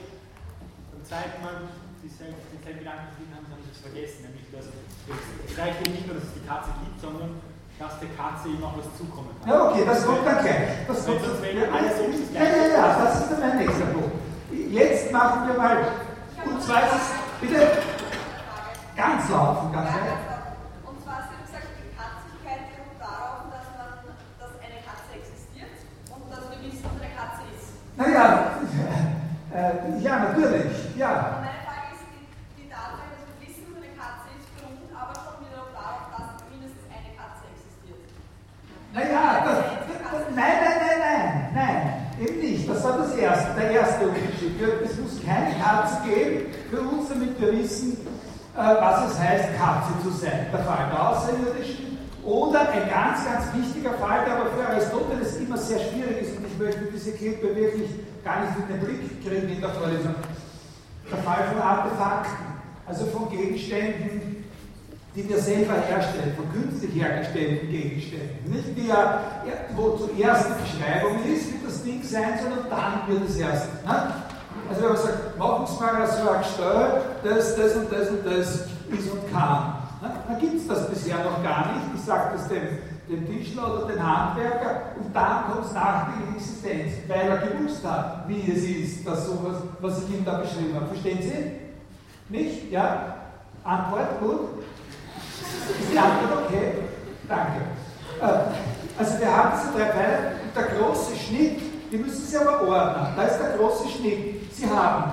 beim zweiten Mal dieselben, denselben Gedanken gesehen haben, haben Sie es vergessen, nämlich dass es reicht eben nicht nur, dass es die Katze gibt, sondern dass der Katze eben auch was zukommen kann. Ja, okay, das kommt dann gleich. Das kommt sonst wäre alles um das ja, ja, ja, das ist dann mein nächster Punkt. Jetzt machen wir mal, und zwar ist es, bitte, ganz laut und ganz laut. Und zwar, Sie haben gesagt, die Katzigkeit beruht darauf, dass, man, dass eine Katze existiert und dass wir wissen, was eine Katze ist. Naja, äh, ja, natürlich, ja. meine Frage ist, die, die Tatsache, dass wir wissen, was eine Katze ist, beruht aber schon wiederum darauf, dass mindestens eine Katze existiert. Naja, das, das, nein, nein, nein, nein, nein, eben nicht. Das war das erste, der erste Unterschied. Es muss keine Katze geben für uns, damit wir wissen, äh, was es heißt, Katze zu sein. Der Fall der Außerirdischen. Oder ein ganz, ganz wichtiger Fall, der aber für Aristoteles immer sehr schwierig ist, und ich möchte diese Klippe wirklich gar nicht in den Blick kriegen in der Vorlesung. Der Fall von Artefakten, also von Gegenständen, die wir selber herstellen, von künstlich hergestellten Gegenständen. Nicht ja, wo zuerst die Beschreibung ist, wie das Ding sein und dann wird es erst. Ne? Also wenn man sagt, so ein Gestell, das, das und das und das ist und kann. Ne? Dann gibt es das bisher noch gar nicht. Ich sage das dem, dem Tischler oder dem Handwerker und dann kommt es nach der Existenz, weil er gewusst hat, wie es ist, dass sowas, was ich ihm da beschrieben habe. Verstehen Sie? Nicht? Ja? Antwort? Gut? Ist die Antwort okay? Danke. Äh, Also wir haben diese drei Pfeile und der große Schnitt, die müssen Sie aber ordnen. Da ist der große Schnitt. Sie haben,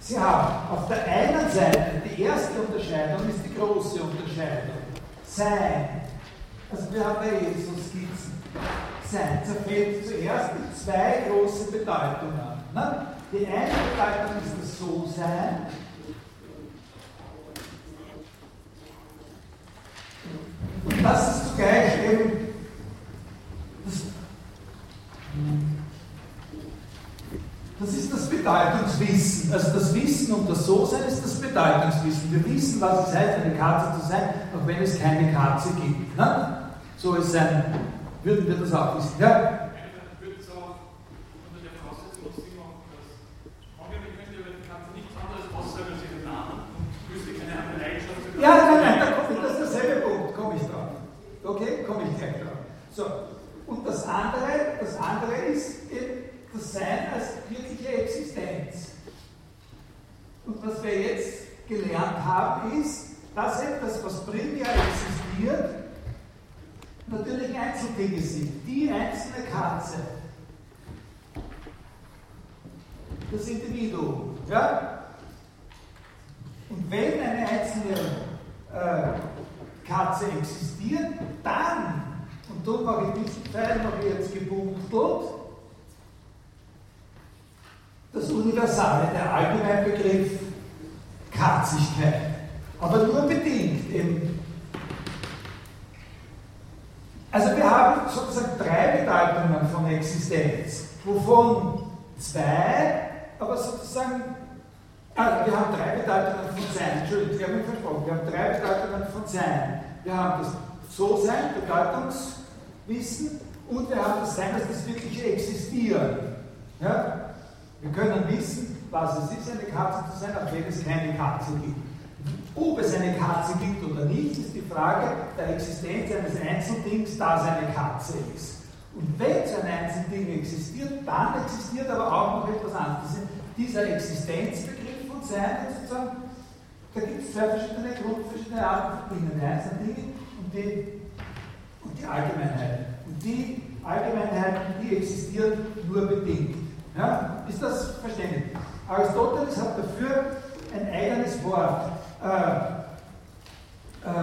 Sie haben auf der einen Seite die erste Unterscheidung ist die große Unterscheidung. Sein. Also wir haben eh so Skizzen. Sein zerfällt zuerst in zwei große Bedeutungen. Ne? Die eine Bedeutung ist das So-Sein Und das ist zugleich eben das, das ist das Bedeutungswissen. Also das Wissen um das So-Sein ist das Bedeutungswissen. Wir wissen, was es heißt, eine Katze zu sein, auch wenn es keine Katze gibt. Ne? So ist ein, würden wir das auch wissen. Ja? Ich würde es auch unter der Voraussetzung noch Sinn machen, dass angenommen, ich könnte über die Katze nichts anderes aussagen als ihren Namen und wüsste keine andere Eigenschaft. Ja, nein, nein, da komme ich, das ist derselbe Punkt, komme ich drauf. Okay, komme ich gleich drauf. So, und das andere, das andere ist das Sein als wirkliche Existenz. Und was wir jetzt gelernt haben, ist, dass etwas, was primär existiert, natürlich Einzeldinge sind. Die einzelne Katze, das Individuum. Ja? Und wenn eine einzelne äh, Katze existiert, dann, dort mache ich diesen Teil noch jetzt gebunkelt, das Universale, der Allgemeinbegriff Katzigkeit. Aber nur bedingt. Eben. Also wir haben sozusagen drei Bedeutungen von Existenz, wovon zwei, aber sozusagen, also wir haben drei Bedeutungen von Sein, Entschuldigung, ich habe mich versprochen, wir haben drei Bedeutungen von Sein. Wir haben das So-Sein, Bedeutungswissen, und wir haben das Sein, dass das wirkliche Existieren. Ja? Wir können wissen, was es ist, eine Katze zu sein, auch wenn es keine Katze gibt. Ob es eine Katze gibt oder nicht, ist die Frage der Existenz eines Einzeldings, das eine Katze ist. Und wenn so ein Einzelding existiert, dann existiert aber auch noch etwas anderes. Dieser Existenzbegriff von Sein, sozusagen, da gibt es zwei verschiedene Grund, verschiedene Arten von Dingen. Die einzelnen Dinge und die, die Allgemeinheit. Und die Allgemeinheiten, die existieren nur bedingt. Ja? Ist das verständlich? Aristoteles hat dafür ein eigenes Wort äh, äh,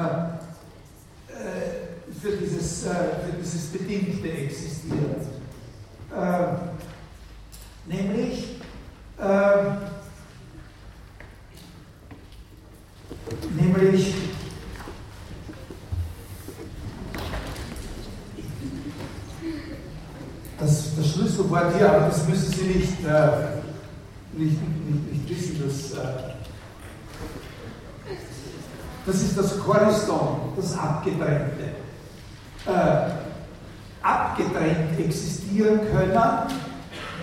äh, für, dieses, für dieses bedingte Existieren. nämlich nämlich das, das Schlüsselwort hier, aber das müssen Sie nicht, äh, nicht, nicht, nicht, wissen, dass, äh, das ist das Choriston, das Abgetrennte. Äh, abgetrennt existieren können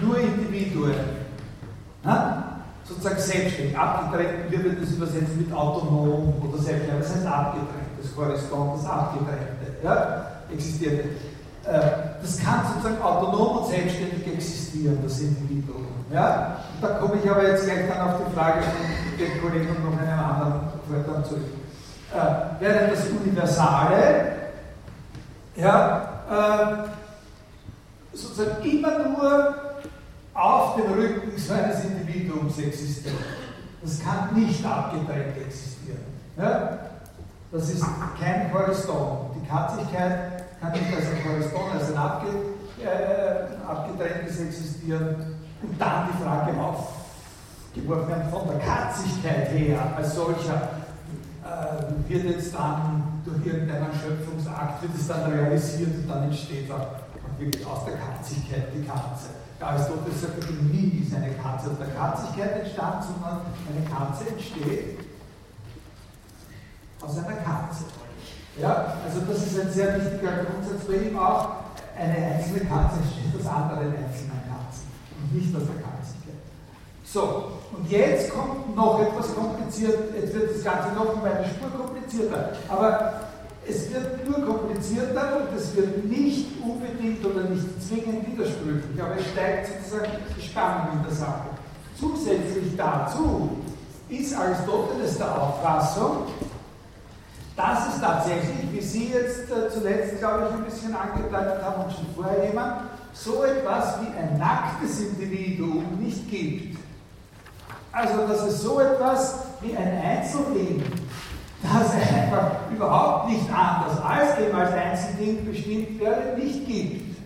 nur Individuen. Na? Sozusagen selbstständig. Abgetrennt, wir würden das übersetzen mit autonom oder selbstständig. Das heißt abgetrennt, das Choriston, das Abgetrennte. Ja? Existiert. Äh, das kann sozusagen autonom und selbstständig existieren, das Individuum. Ja? Da komme ich aber jetzt gleich dann auf die Frage von den Kollegen und noch einem anderen Vortrag zurück. Äh, während das Universale ja, äh, sozusagen immer nur auf dem Rücken seines Individuums existiert. Das kann nicht abgetrennt existieren. Ja? Das ist kein Horizont. Die Katzigkeit kann nicht als ein Korrespond, als ein abge, äh, abgetrenntes existieren und dann die Frage aufgeworfen werden von der Katzigkeit her als solcher äh, wird jetzt dann durch irgendeinen Schöpfungsakt wird es dann realisiert und dann entsteht da wirklich aus der Katzigkeit die Katze. Der Aristoteles sagt, nie ist eine Katze aus der Katzigkeit entstanden, sondern eine Katze entsteht aus einer Katze. Ja, also das ist ein sehr wichtiger Grundsatz bei ihm auch. Eine einzelne Katze entsteht aus anderen einzelnen Katzen und nicht aus der Katzigkeit. So, und jetzt kommt noch etwas kompliziert, jetzt wird das Ganze noch um eine Spur komplizierter. Aber es wird nur komplizierter und es wird nicht unbedingt oder nicht zwingend widersprüchlich, aber es steigt sozusagen die Spannung in der Sache. Zusätzlich dazu ist Aristoteles der Auffassung, das ist tatsächlich, wie Sie jetzt äh, zuletzt, glaube ich, ein bisschen angedeutet haben und schon vorher jemand, so etwas wie ein nacktes Individuum nicht gibt. Also, dass es so etwas wie ein Einzelding, das einfach überhaupt nicht anders als dem als Einzelding bestimmt werde, nicht gibt.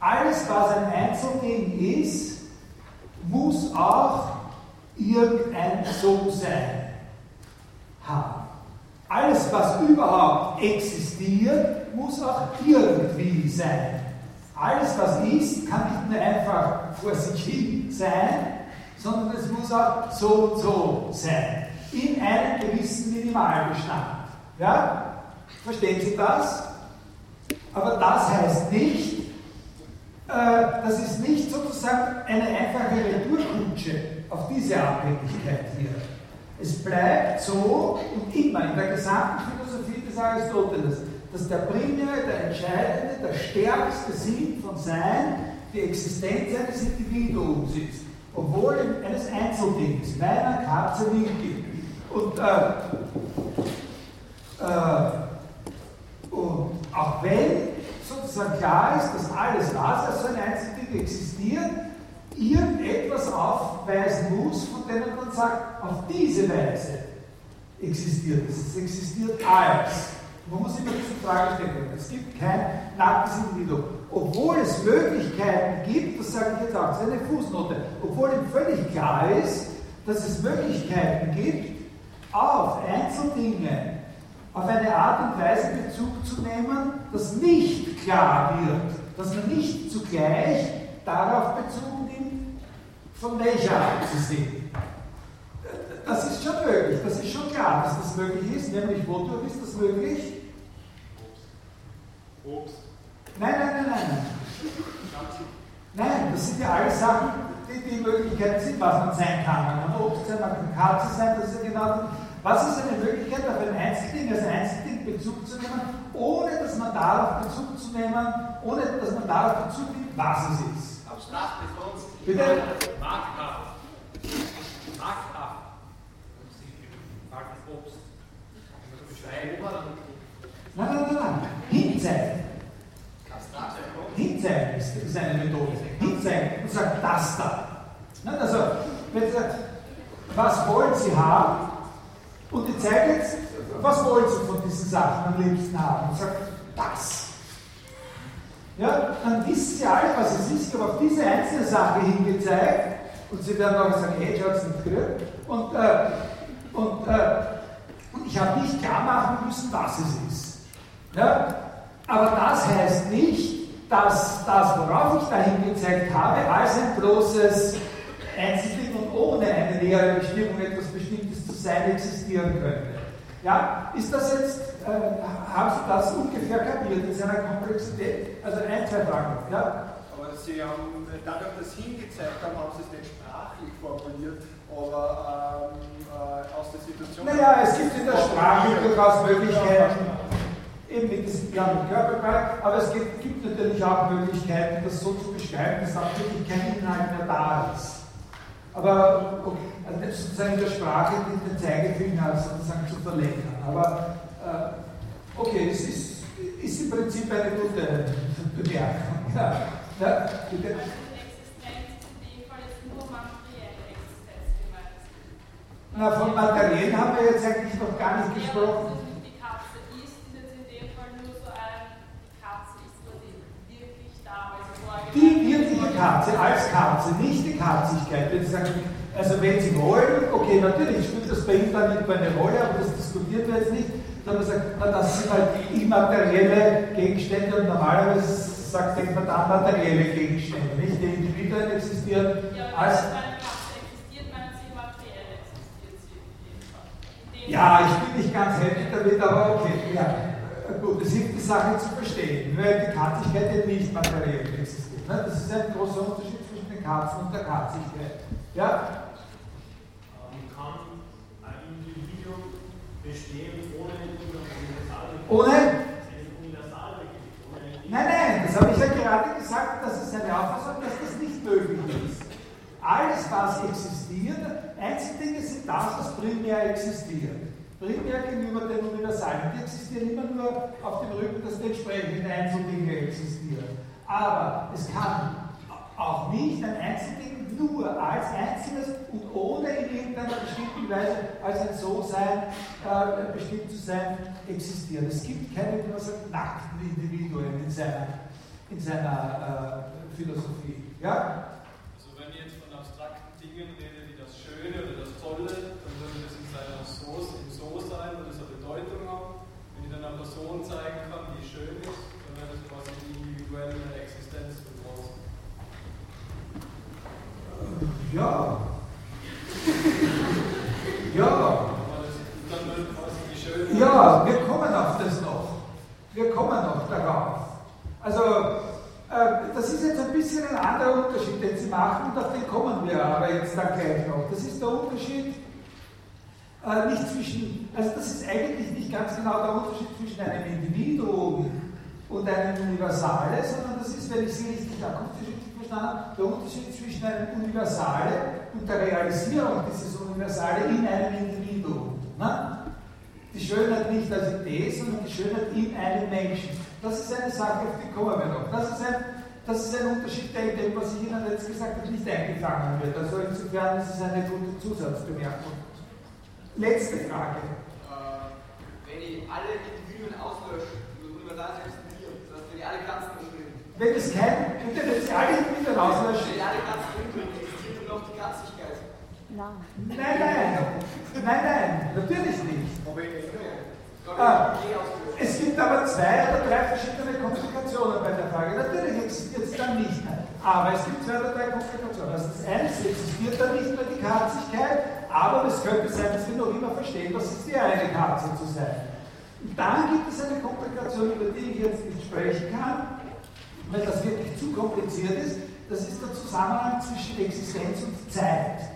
Alles, was ein Einzelding ist, muss auch irgendein So-Sein haben. Alles, was überhaupt existiert, muss auch irgendwie sein. Alles, was ist, kann nicht nur einfach vor sich hin sein, sondern es muss auch so und so sein. In einem gewissen Minimalbestand. Ja? Verstehen Sie das? Aber das heißt nicht, äh, das ist nicht sozusagen eine einfache Retourkutsche auf diese Abhängigkeit hier. Es bleibt so und immer in der gesamten Philosophie des Aristoteles, dass der primäre, der entscheidende, der stärkste Sinn von Sein die Existenz eines Individuums ist. obwohl eines Einzeldings, meiner Katze Winky. Und, äh, äh, und auch wenn sozusagen klar ist, dass alles, was als so ein Einzelding existiert, irgendetwas aufweisen muss, von dem man sagt, auf diese Weise existiert es. Es existiert als. Man muss immer diese Frage stellen. Es gibt kein nacktes Individuum. Obwohl es Möglichkeiten gibt, das sage ich jetzt auch, das ist eine Fußnote, obwohl ihm völlig klar ist, dass es Möglichkeiten gibt, auf Einzeldinge auf eine Art und Weise Bezug zu nehmen, dass nicht klar wird, dass man nicht zugleich darauf Bezug nimmt, von welcher Art sie sind. Das ist schon möglich, das ist schon klar, dass das möglich ist, nämlich wodurch ist das möglich? Obst. Nein, nein, nein, nein. Nein, das sind ja alles Sachen, die, die Möglichkeiten sind, was man sein kann. Man kann Obst sein, man kann Katze sein, das ist ja genau das. Was ist eine Möglichkeit, auf ein Einzelding als Einzelding Bezug zu nehmen, ohne dass man darauf Bezug zu nehmen, ohne dass man darauf Bezug nimmt, was es ist? Ist bei uns. Bitte? Markthaft. Markthaft. Markt Obst. Nein, nein, nein, nein. Hinzeigen. Hinzeigen ist, ist eine Methode. Hinzeigen und sagen, das da. Nein, also, wenn Sie sagt, was wollen Sie haben? Und ich zeige jetzt, was wollen Sie von diesen Sachen am liebsten haben? Und sagt, das. Ja, dann wissen Sie alle, was es ist. Ich habe auf diese einzelne Sache hingezeigt. Und Sie werden auch sagen, hey, schaut es nicht gehört. Und, äh, und, äh, und ich habe nicht klar machen müssen, was es ist. Ja? Aber das heißt nicht, dass das, worauf ich dahin gezeigt habe, als ein bloßes Einzelding und ohne eine nähere Bestimmung etwas Bestimmtes zu sein existieren könnte. Ja, ist das jetzt, äh, haben Sie das ungefähr kapiert in seiner Komplexität? Also ein, zwei Fragen. Ja? Aber Sie haben, dadurch, dass Sie hingezeigt haben, haben Sie es nicht sprachlich formuliert, aber ähm, äh, aus der Situation. Naja, es gibt in der Sprache durchaus Möglichkeiten, eben mit diesem mit Körperbereich, aber es gibt, gibt natürlich auch Möglichkeiten, das so zu beschreiben, dass auch wirklich kein Inhalt mehr da ist. Aber also sozusagen in der Sprache den Zeigefinger sozusagen zu verlängern. Aber äh, okay, es ist, ist im Prinzip eine gute Bemerkung. Ja, ja, bitte. Na, von Materiellen haben wir jetzt eigentlich noch gar nicht gesprochen. Die Katze ist jetzt in dem Fall nur so ein, die Katze ist quasi wirklich da, weil sie vorher Die wirkliche Katze als Katze, nicht die Katzigkeit. Wenn Sie sagen, also wenn Sie wollen, okay, natürlich spielt das bei Ihnen dann nicht eine Rolle, aber das diskutieren wir jetzt nicht, sondern man sagt, na, das sind halt immaterielle Gegenstände und normalerweise sagt denkt man da materielle Gegenstände, nicht? Die Individuen existieren Ja, als. Ja, ich bin nicht ganz happy damit, aber okay, ja. Gut, es hilft die Sache zu verstehen, weil die Katzigkeit eben nicht materiell existiert. Ne? Das ist ein großer Unterschied zwischen den Katzen und der Katzigkeit. Ja? kann ein Individuum bestehen ohne Universalbegriff? Ohne? Universalbegriff, Nein, nein, das habe ich ja gerade gesagt, das ist eine Auffassung, dass das nicht möglich ist. Alles, was existiert, Einzeldinge sind das, was primär existiert. Primär gegenüber den Universalen. Die existieren immer nur auf dem Rücken, dass die entsprechenden Einzeldinge existieren. Aber es kann auch nicht ein Einzelding nur als Einzelnes und ohne in irgendeiner bestimmten Weise als ein So-Sein äh, bestimmt zu sein existieren. Es gibt keine, wie man sagt, nackten Individuen in seiner, in seiner äh, Philosophie. Ja? Also wenn ich jetzt von abstrakten Dingen rede, wie das Schöne oder das Tolle, dann würde das in seiner so, im So sein, würde es eine Bedeutung haben. Wenn ich dann einer Person zeigen kann, die schön ist, dann wäre das quasi die individuelle Existenz von draußen. Ja. Ja. Aber das ist dann wird quasi die Schöne. Wir kommen auf das noch. Wir kommen noch darauf. Also, äh, das ist jetzt ein bisschen ein anderer Unterschied, den Sie machen, und auf den kommen wir aber jetzt dann gleich noch. Das ist der Unterschied äh, nicht zwischen, also das ist eigentlich nicht ganz genau der Unterschied zwischen einem Individuum und einem Universale, sondern das ist, wenn ich Sie richtig akustisch verstanden habe, der Unterschied zwischen einem Universale und der Realisierung dieses Universale in einem Individuum. Ne? Die Schönheit nicht als Idee, sondern die Schönheit in einem Menschen. Das ist eine Sache, auf die kommen wir noch. Das ist ein, das ist ein Unterschied, der in dem, was ich Ihnen jetzt gesagt habe, nicht eingefangen wird. Also insofern ist es eine gute Zusatzbemerkung. Letzte Frage. Äh, wenn ich alle Individuen auslösche, das Universal existiert, das heißt, wenn ich alle Pflanzen umbringe. Wenn es kein, bitte, wenn Sie alle Individuen auslöschen. Wenn ich alle Pflanzen umbringe, existiert nur noch die Kratzigkeit. Nein, nein, nein, nein, natürlich nicht. Ah, es gibt aber zwei oder drei verschiedene Komplikationen bei der Frage. Natürlich existiert es dann nicht mehr. Aber es gibt zwei oder drei Komplikationen. Also das eine, es existiert dann nicht mehr die Katzigkeit, aber es könnte sein, dass wir noch immer verstehen, dass es die eine Katze zu sein. Und dann gibt es eine Komplikation, über die ich jetzt nicht sprechen kann, weil das wirklich zu kompliziert ist. Das ist der Zusammenhang zwischen Existenz und Zeit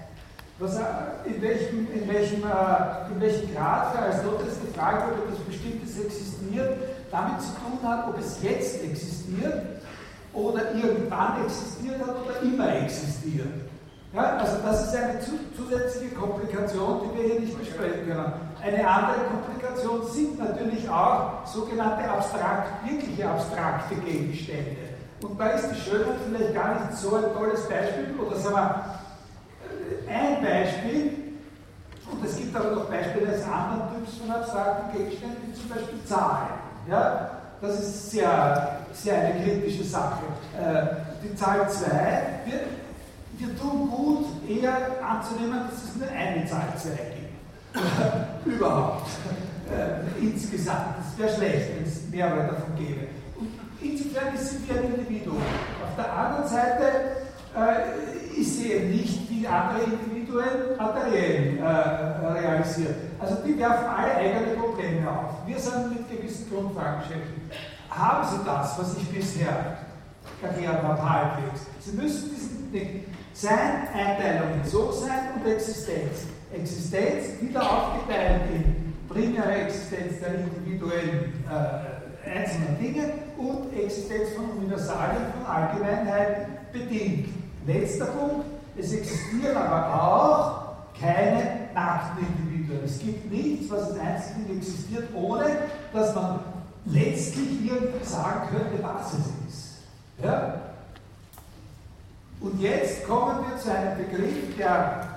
was, in, welchem, in, welchem, äh, in welchem Grad Aristoteles die Frage, ob etwas Bestimmtes existiert, damit zu tun hat, ob es jetzt existiert oder irgendwann existiert hat oder immer existiert. Ja, also das ist eine zusätzliche Komplikation, die wir hier nicht besprechen können. Eine andere Komplikation sind natürlich auch sogenannte abstrakt, wirkliche abstrakte Gegenstände. Und da ist die Schönheit vielleicht gar nicht so ein tolles Beispiel, oder sagen wir, ein Beispiel, und es gibt aber noch Beispiele eines anderen Typs von abstrakten Gegenständen, wie zum Beispiel Zahlen. Ja? Das ist sehr, sehr eine kritische Sache. Äh, die Zahl 2, wir, wir tun gut, eher anzunehmen, dass es nur eine Zahl 2 gibt. Überhaupt. Äh, insgesamt. Es wäre schlecht, wenn es mehrere davon gäbe. Und insofern sie wie ein Individuum. Auf der anderen Seite äh, ist sie eben nicht wie andere Individuen materiell äh, realisiert. Also die werfen alle eigene Probleme auf. Wir sind mit gewissen Grundfragen beschäftigt. Haben Sie das, was ich bisher erklärt habe, halbwegs? Sie müssen diesen Ding Sein, Einteilungen, So-Sein und Existenz. Existenz wieder aufgeteilt in primäre Existenz der individuellen äh, einzelnen Dinge und Existenz von Universalien, von Allgemeinheiten bedingt. Letzter Punkt, es existieren aber auch keine nackten Individuen. Es gibt nichts, was in Einzelnen existiert, ohne dass man letztlich irgendwie sagen könnte, was es ist. Ja? Und jetzt kommen wir zu einem Begriff, der,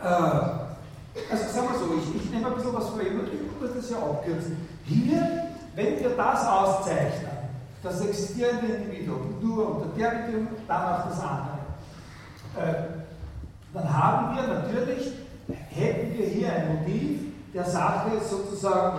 äh, also sagen wir so, ich, ich nehme ein bisschen was vor, ich muss das ja abkürzen. Hier, wenn wir das auszeichnen, das existierende Individuum, nur unter der Bedingung, dann auch das andere, dann haben wir natürlich, hätten wir hier ein Motiv, der Sache sozusagen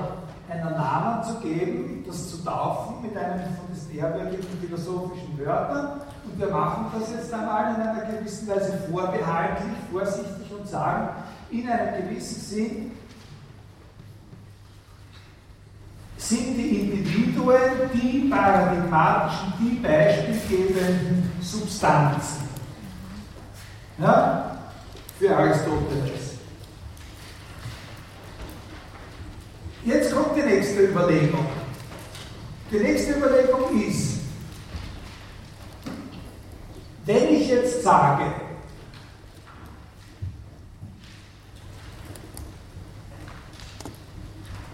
einen Namen zu geben, das zu taufen mit einem von diesen ehrwürdigen philosophischen Wörtern. Und wir machen das jetzt einmal in einer gewissen Weise vorbehaltlich, vorsichtig und sagen, in einem gewissen Sinn sind die Individuen die paradigmatischen, die beispielgebenden Substanzen. Ja? Für Aristoteles. Jetzt kommt die nächste Überlegung. Die nächste Überlegung ist, wenn ich jetzt sage,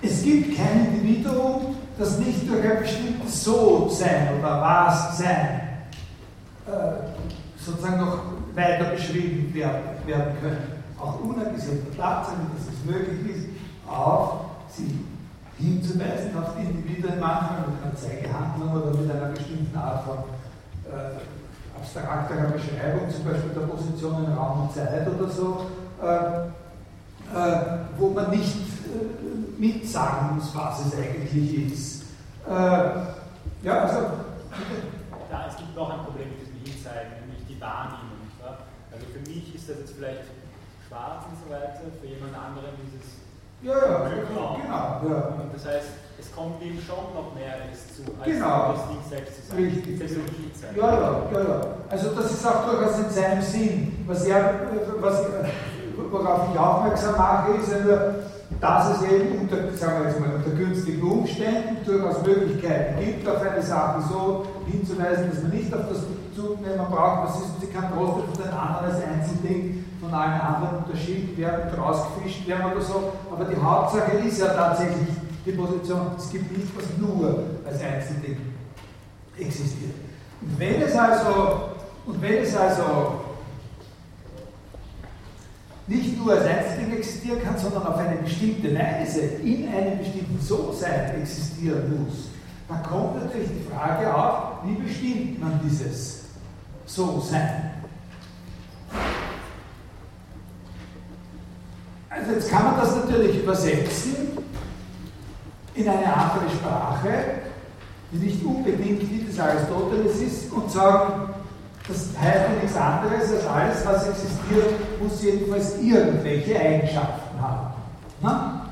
es gibt kein Individuum, das nicht durch ein bestimmtes So-Sein oder Was-Sein äh, sozusagen noch weiter beschrieben werden, können. Auch unabgesehen der Tatsache, dass es möglich ist, auf sie hinzuweisen, auf die Individuen manchmal mit einer Zeigehandlung oder mit einer bestimmten Art von äh, abstrakterer Beschreibung, zum Beispiel der Position in Raum und Zeit oder so, äh, äh, wo man nicht äh, mitsagen muss, was es eigentlich ist. Äh, ja, also. Ja, es gibt noch ein Problem mit diesem Hinzeigen, nämlich die Wahrnehmung. Also für mich ist das jetzt vielleicht schwarz und so weiter, für jemand anderen ist es ja, ja, genau, genau. Ja. Und das heißt, es kommt ihm schon noch mehr zu, als genau. das Ding selbst zu sein. Richtig. Ja, ja, ja, ja. Also das ist auch durchaus in seinem Sinn. Was er, was, worauf ich aufmerksam mache, ist ja nur, dass es eben unter, sagen wir jetzt mal, unter günstigen Umständen durchaus Möglichkeiten gibt, auf eine Sache so hinzuweisen, dass man nicht auf das Bezug nehmen braucht. Was ist, sie kann trotzdem von den anderen als Einzelding von allen anderen unterschieden werden rausgefischt werden oder so. Aber die Hauptsache ist ja tatsächlich die Position, es gibt nichts, was nur als Einzelding existiert. Und wenn es also, und wenn es also nicht nur als Einzelding existieren kann, sondern auf eine bestimmte Weise in einem bestimmten So-Sein existieren muss, dann kommt natürlich die Frage auf, wie bestimmt man dieses So-Sein? Also jetzt kann man das natürlich übersetzen in eine andere Sprache, die nicht unbedingt die des Aristoteles ist, und sagen, das heißt ja nichts anderes als alles, was existiert, muss jedenfalls irgendwelche Eigenschaften haben. Na?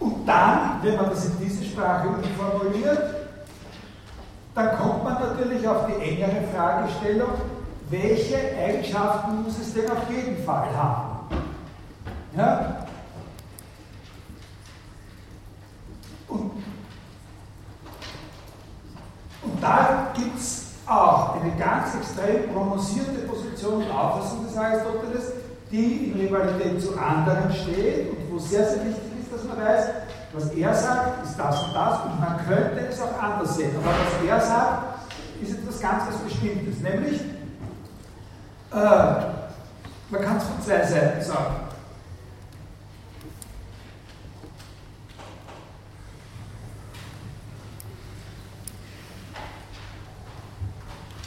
Und dann, wenn man das in diese Sprache umformuliert, dann kommt man natürlich auf die engere Fragestellung, welche Eigenschaften muss es denn auf jeden Fall haben? Ja? Und, und da gibt es auch eine ganz extrem prononcierte Position und Auffassung des Aristoteles, die in Rivalität zu anderen steht und wo sehr, sehr wichtig ist, dass man weiß, was er sagt, ist das und das und man könnte es auch anders sehen. Aber was er sagt, ist etwas ganz was Bestimmtes, nämlich, äh, man kann es von zwei Seiten sagen.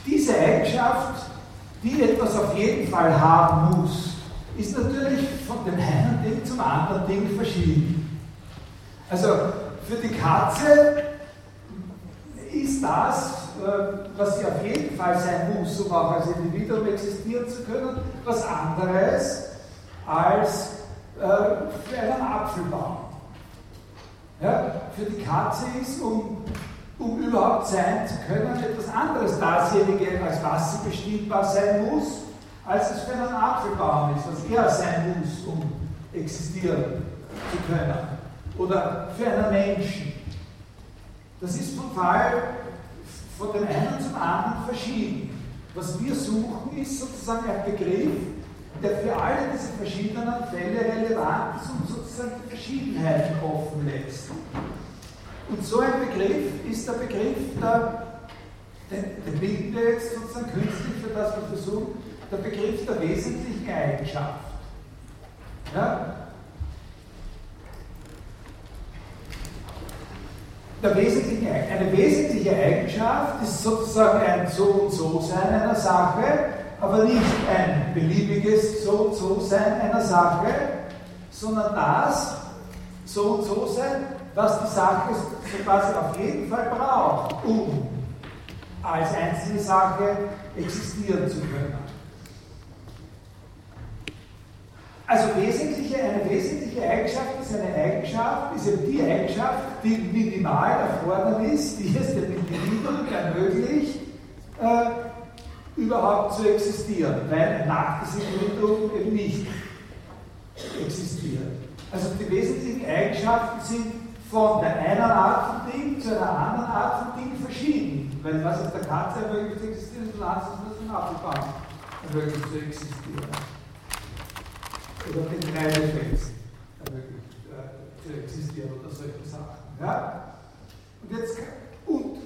Diese Eigenschaft, die etwas auf jeden Fall haben muss, ist natürlich von dem einen Ding zum anderen Ding verschieden. Also für die Katze ist das, äh, was sie auf jeden Fall sein muss, um auch als Individuum existieren zu können, was anderes als äh, für einen Apfelbaum. Ja, für die Katze ist, um um überhaupt sein zu können, etwas anderes dasjenige, als was sie bestimmbar sein muss, als es für einen Apfelbaum ist, was er sein muss, um existieren zu können. Oder für einen Menschen. Das ist Fall von dem einen zum anderen verschieden. Was wir suchen, ist sozusagen ein Begriff, der für alle diese verschiedenen Fälle relevant ist und sozusagen die Verschiedenheiten offen lässt. Und so ein Begriff ist der Begriff der, den, den bilden wir jetzt sozusagen künstlich für das, was wir suchen, der Begriff der wesentlichen Eigenschaft. Ja? Wesentliche, eine wesentliche Eigenschaft ist sozusagen ein So und So sein einer Sache, aber nicht ein beliebiges So und So sein einer Sache, sondern das So und So sein, was die Sache quasi auf jeden Fall braucht, um als einzelne Sache existieren zu können. Also wesentliche, eine wesentliche Eigenschaft ist eine Eigenschaft, ist eben die Eigenschaft, die minimal erforderlich ist, die es dem Individuum ermöglicht, äh, überhaupt zu existieren, weil ein nacktes Individuum eben nicht existiert. Also die wesentlichen Eigenschaften sind von der einen Art von Ding zu einer anderen Art von Ding verschieden. Weil was auf der Katze ermöglicht zu existieren, ist was auf dem Apfelbaum ermöglicht zu existieren. Oder den Kreidefels ermöglicht äh, zu existieren oder solche Sachen. Ja? Und, jetzt, und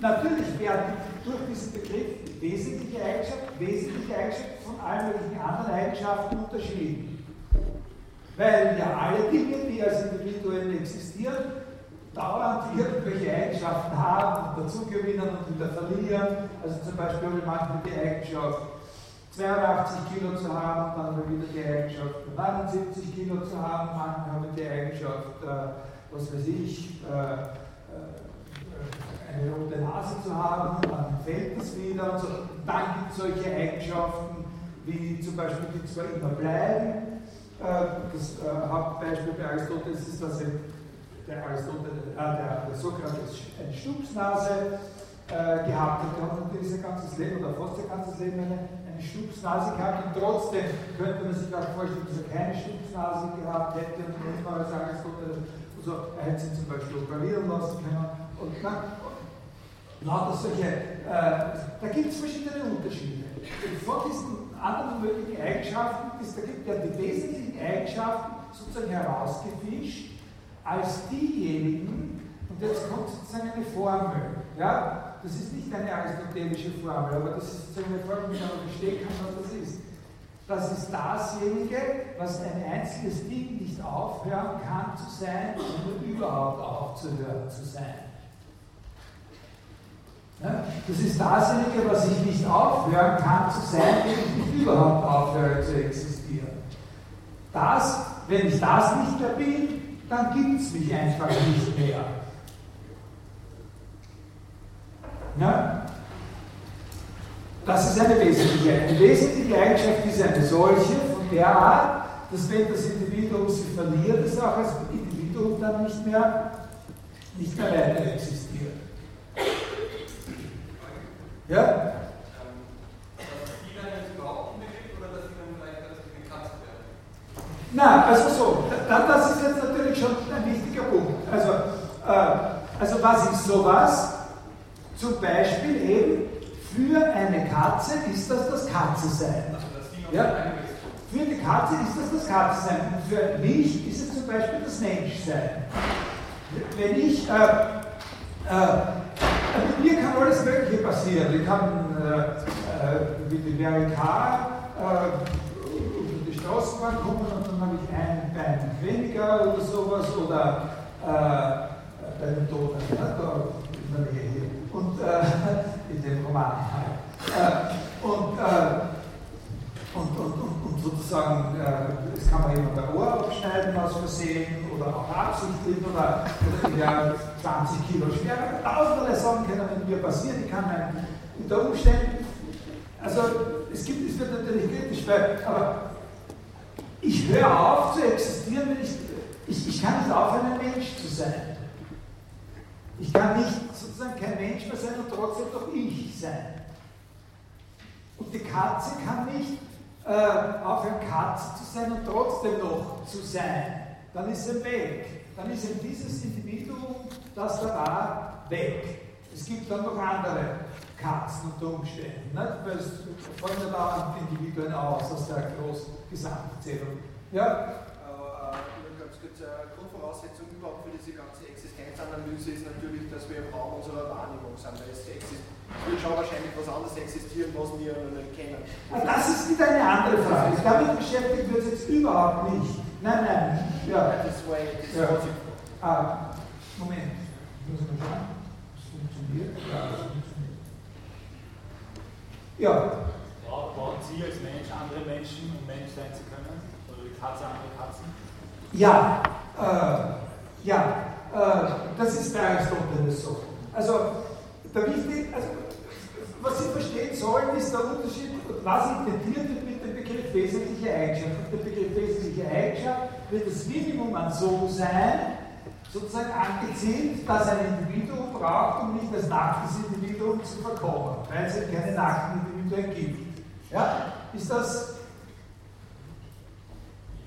natürlich werden durch diesen Begriff wesentliche Eigenschaften, wesentliche Eigenschaften von allen möglichen anderen Eigenschaften unterschieden. Weil ja alle Dinge, die als Individuen existieren, dauernd irgendwelche Eigenschaften haben und dazugewinnen und wieder verlieren. Also zum Beispiel haben manchmal die Eigenschaft, 82 Kilo zu haben, dann haben wir wieder die Eigenschaft, 79 Kilo zu haben, manchmal haben die Eigenschaft, äh, was weiß ich, äh, äh, eine rote Nase zu haben, dann fällt das wieder und so. Dann gibt es solche Eigenschaften, wie zum Beispiel, die zwar immer bleiben, äh, das äh, Hauptbeispiel bei Aristoteles ist, dass der, Aristoteles, äh, der, der Sokrates eine Stupsnase äh, gehabt hat. Natürlich sein ganzes Leben oder fast sein ganzes Leben eine, eine Stupsnase gehabt und trotzdem könnte man sich auch vorstellen, dass er keine Stupsnase gehabt hätte und jetzt mal sagen, also er hätte sie zum Beispiel operieren lassen können und lauter solche, äh, da gibt es verschiedene Unterschiede. Und von diesen anderen möglichen Eigenschaften ist, da gibt ja die wesentlichen Eigenschaften sozusagen herausgefischt als diejenigen, und jetzt kommt sozusagen eine Formel, ja, das ist nicht eine aristotelische Formel, aber das ist eine Formel, die man verstehen kann, was das ist. Das ist dasjenige, was ein einziges Ding nicht aufhören kann zu sein, ohne überhaupt aufzuhören zu sein. Das ist dasjenige, was ich nicht aufhören kann zu sein, wenn ich nicht überhaupt aufhöre zu existieren. Das, wenn ich das nicht mehr bin, dann gibt es mich einfach nicht mehr. Ja? Das ist eine wesentliche. Eine wesentliche Eigenschaft ist eine solche, von der Art, dass wenn das Individuum sie verliert, es auch als Individuum dann nicht mehr, nicht mehr weiter existiert. Ja? Na, also so, das ist jetzt natürlich schon ein wichtiger Punkt. Also, äh, also was ist sowas? Zum Beispiel eben, für eine Katze ist das das Katze-Sein. Ja? Für die Katze ist das das Katze-Sein. Und für mich ist es zum Beispiel das Menschsein. Wenn ich äh, äh, mit mir kann alles Mögliche passieren. Ich kann äh, äh, wie die Mary Carr äh, unter die Straßenbahn kommen und dann habe ich ein Bein weniger oder sowas oder äh, bei dem Tod, ne, da in der Nähe hier. Und äh, in dem Roman. Äh, und, äh, und, und, und, und, sozusagen, äh, es kann man jemand ein Ohr abschneiden aus Versehen oder auch absichtlich oder, oder ja, 20 Kilo schwerer. Tausende Sachen können mir passieren. Ich kann mein, unter Umständen, also es gibt, es wird natürlich kritisch, weil, aber ich höre auf zu existieren, wenn ich, ich, ich kann nicht aufhören, ein Mensch zu sein. Ich kann nicht sozusagen kein Mensch mehr sein und trotzdem doch ich sein. Und die Katze kann nicht äh, aufhören, Katze zu sein und trotzdem noch zu sein. Dann ist er weg. Dann ist eben dieses Individuum, das da war, weg. Es gibt dann noch andere Katzen unter Umständen. Nicht? Weil es fallen ja dauernd Individuen aus aus der großen Gesamtzählung. Ja? Aber äh, ganz kurz, äh, Grundvoraussetzung überhaupt für diese ganze Existenzanalyse ist natürlich, dass wir im Raum unserer Wahrnehmung sind. Weil es wird schon wahrscheinlich was anderes existieren, was wir noch nicht kennen. Das ist wieder eine andere Frage. Damit beschäftigt wird es jetzt überhaupt nicht. Nein, nein. Ja. Das war ja. was ich ah, Moment. Ich muss mal schauen. Das funktioniert. Ja, das funktioniert. Ja. Brauchen Sie als Mensch andere Menschen, um Mensch sein zu können? Oder die Katze andere Katzen? Ja, äh, ja, das ist bei Aristoteles so. Also, der wichtig, also, was Sie verstehen sollen, ist der Unterschied, was intendiert wird mit dem Begriff wesentliche Eigenschaft. Der Begriff wesentliche Eigenschaft wird das Minimum an so sein, sozusagen angezielt, dass ein Individuum braucht, um nicht als nacktes Individuum zu verkommen, weil es keine nackten Individuen gibt. Ja? Ist das,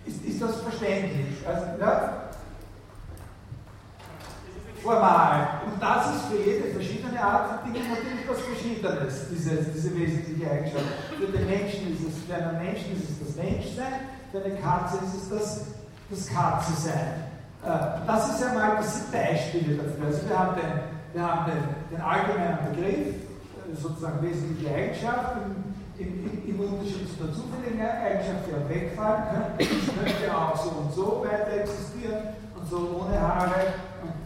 ist, ist das verständlich? Also, ja? Formal. Und das ist für jede verschiedene Art von Dingen natürlich was Verschiedenes, diese, diese wesentliche Eigenschaft. Für den Menschen ist es, für einen Menschen ist es das Menschsein, für eine Katze ist es das, das Katze-Sein. Äh, das ist ja mal, das sind Beispiele dafür. Also wir haben den, wir haben den, den allgemeinen Begriff, äh, sozusagen wesentliche Eigenschaft, im, im, Unterschied zu der zufälligen Eigenschaft, die auch wegfallen könnte. Ich könnte auch so und so weiter existieren und so ohne Haare. Äh,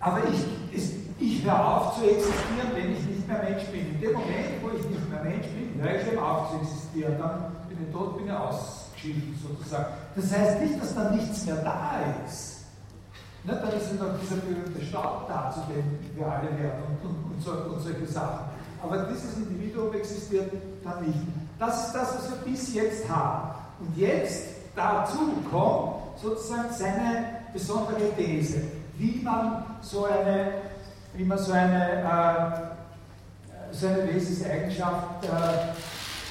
aber ich, es, ich höre auf zu existieren, wenn ich nicht mehr Mensch bin. In dem Moment, wo ich nicht mehr Mensch bin, höre ich eben auf zu existieren. Dann bin ich tot, bin ich ausgeschieden sozusagen. Das heißt nicht, dass da nichts mehr da ist. Ne, dann ist ja noch dieser berühmte Staub da, zu dem wir alle werden und, und, und, so, und solche Sachen. Aber dieses Individuum existiert dann nicht. Das ist das, was wir bis jetzt haben. Und jetzt dazu kommt sozusagen seine besondere These, wie man so eine, wie man so eine, äh, so eine Wesenseigenschaft äh,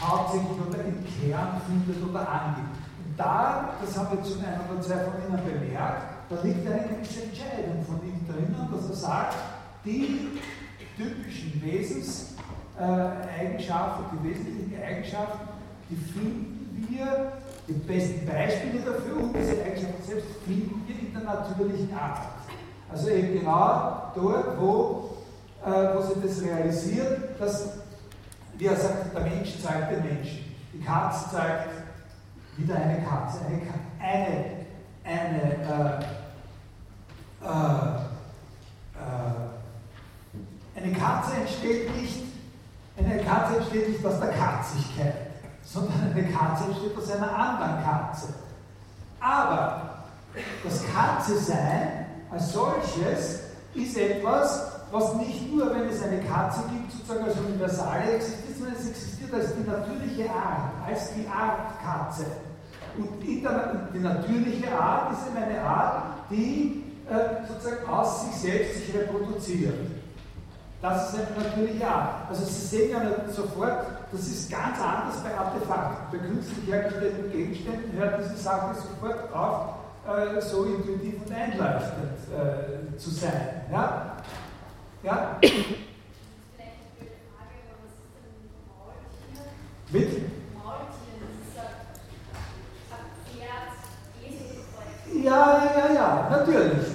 hauptsächlich oder im Kern findet oder angibt. Und da, das haben wir zu einem oder zwei von Ihnen bemerkt, da liegt eine gewisse Entscheidung von ihm drinnen, dass er sagt, die typischen Wesenseigenschaften, die wesentlichen Eigenschaften, die finden wir, die besten Beispiele dafür und diese Eigenschaften selbst finden wir in der natürlichen Art. Also eben genau dort, wo, äh, wo sie das realisiert, dass, wie er sagt, der Mensch zeigt den Menschen. Die Katze zeigt wieder eine Katze, eine, eine, eine äh, äh, äh, eine Katze entsteht nicht, eine Katze entsteht nicht aus der Katzigkeit, sondern eine Katze entsteht aus einer anderen Katze. Aber das Katze-Sein als solches ist etwas, was nicht nur, wenn es eine Katze gibt, sozusagen als Universale existiert, sondern es existiert als die natürliche Art, als die Art Katze. Und die, die natürliche Art ist eben eine Art, die äh, sozusagen aus sich selbst sich reproduziert. Das ist eine natürliche Art. Also Sie sehen ja sofort, das ist ganz anders bei Artefakten. Bei künstlich hergestellten Gegenständen hört diese Sache sofort auf, äh, so intuitiv und einleuchtend äh, zu sein. Ja? Ja? Mit? Ja, ja, ja, natürlich.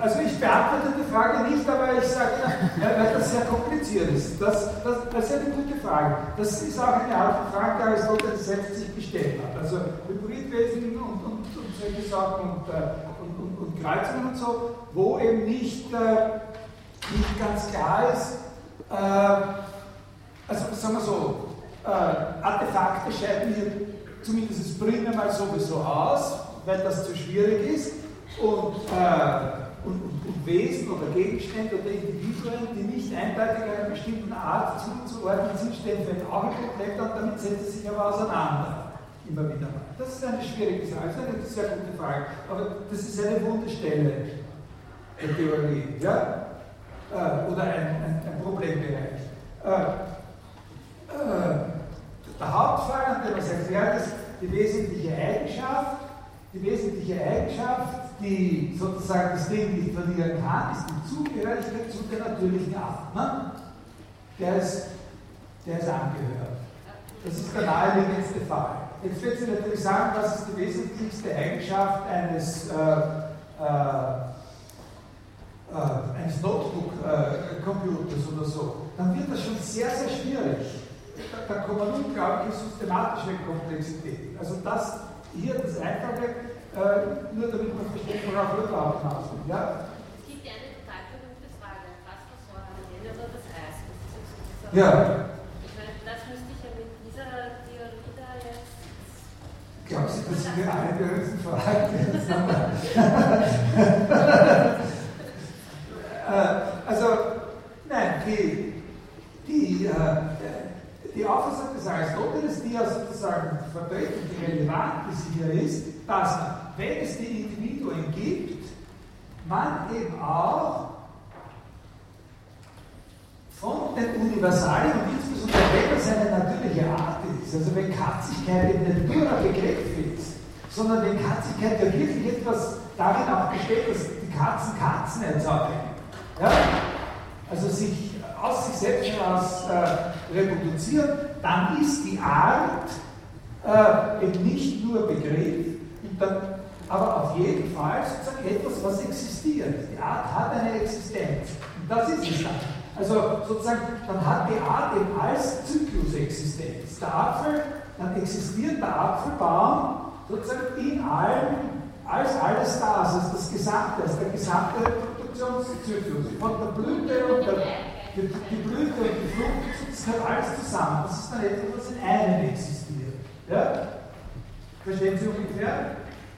Also ich beantworte die Frage nicht, aber ich sage, weil das sehr kompliziert ist. Das, das, das ist eine gute Frage. Das ist auch eine Art Frage, die Aristoteles selbst sich gestellt hat. Also Hybridwesen und, und, und solche Sachen und, äh, und, und, und Kreuzungen und so, wo eben nicht, äh, nicht ganz klar ist, äh, also sagen wir so, äh, Artefakte scheiden hier zumindest primär sowieso aus weil das zu schwierig ist und, äh, und, und, und, Wesen oder Gegenstände oder Individuen, die nicht eindeutig einer bestimmten Art zuzuordnen sind, stellen für ein Auge komplett und damit setzen sie sich aber auseinander. Immer wieder mal. Das ist eine schwierige Sache, das ist eine sehr gute Frage. Aber das ist eine Wunderstelle der Theorie, ja? Äh, oder ein, ein, ein Problembereich. Äh, äh, der Hauptfall, an dem ja, das ist die wesentliche Eigenschaft, die wesentliche Eigenschaft, die sozusagen das Leben nicht verlieren kann, ist die Zugehörigkeit zu der natürlichen. Ne? Der, ist, der ist angehört. Das ist der naheliegendste Fall. Jetzt wird Sie natürlich sagen, das ist die wesentlichste Eigenschaft eines, äh, äh, äh, eines Notebook-Computers oder so. Dann wird das schon sehr, sehr schwierig. Da, da kommen unglaubliche systematische Komplexitäten. Also das hier das Einfache, äh, nur damit man versteht, worauf wir drauf hinaus Ja? Es gibt ja eine total berühmte Frage, was versorgen Henne oder das Eis? Das ja. Ich meine, das müsste ich ja mit dieser Theorie da jetzt. Glauben Sie, das sind die eine berühmten Fragen? äh, also, nein, die, die äh, die Auffassung des Aristoteles, die ja sozusagen vertreten, die relevant ist hier ist, dass wenn es die Individuen gibt, man eben auch von den Universalien und insbesondere wenn es eine natürliche Art ist, also wenn Katzigkeit eben nicht nur ein Begriff ist, sondern wenn Katzigkeit ja wirklich etwas darin auch besteht, dass die Katzen Katzen erzeugen. Ja? Also sich aus sich selbst heraus äh, reproduzieren, dann ist die Art äh, eben nicht nur Begriff, aber auf jeden Fall sozusagen etwas, was existiert. Die Art hat eine Existenz. Und das ist es dann. Also sozusagen, dann hat die Art eben als Zyklus Existenz. Der Apfel, dann existiert der Apfelbaum sozusagen in allem, als alles da ist, als das Gesamte, als der gesamte Reproduktionszyklus. Von der Blüte und der die, Blüte und die Frucht sitzen halt alles zusammen. Das ist dann etwas, was in einem existiert. Ja? Verstehen Sie ungefähr?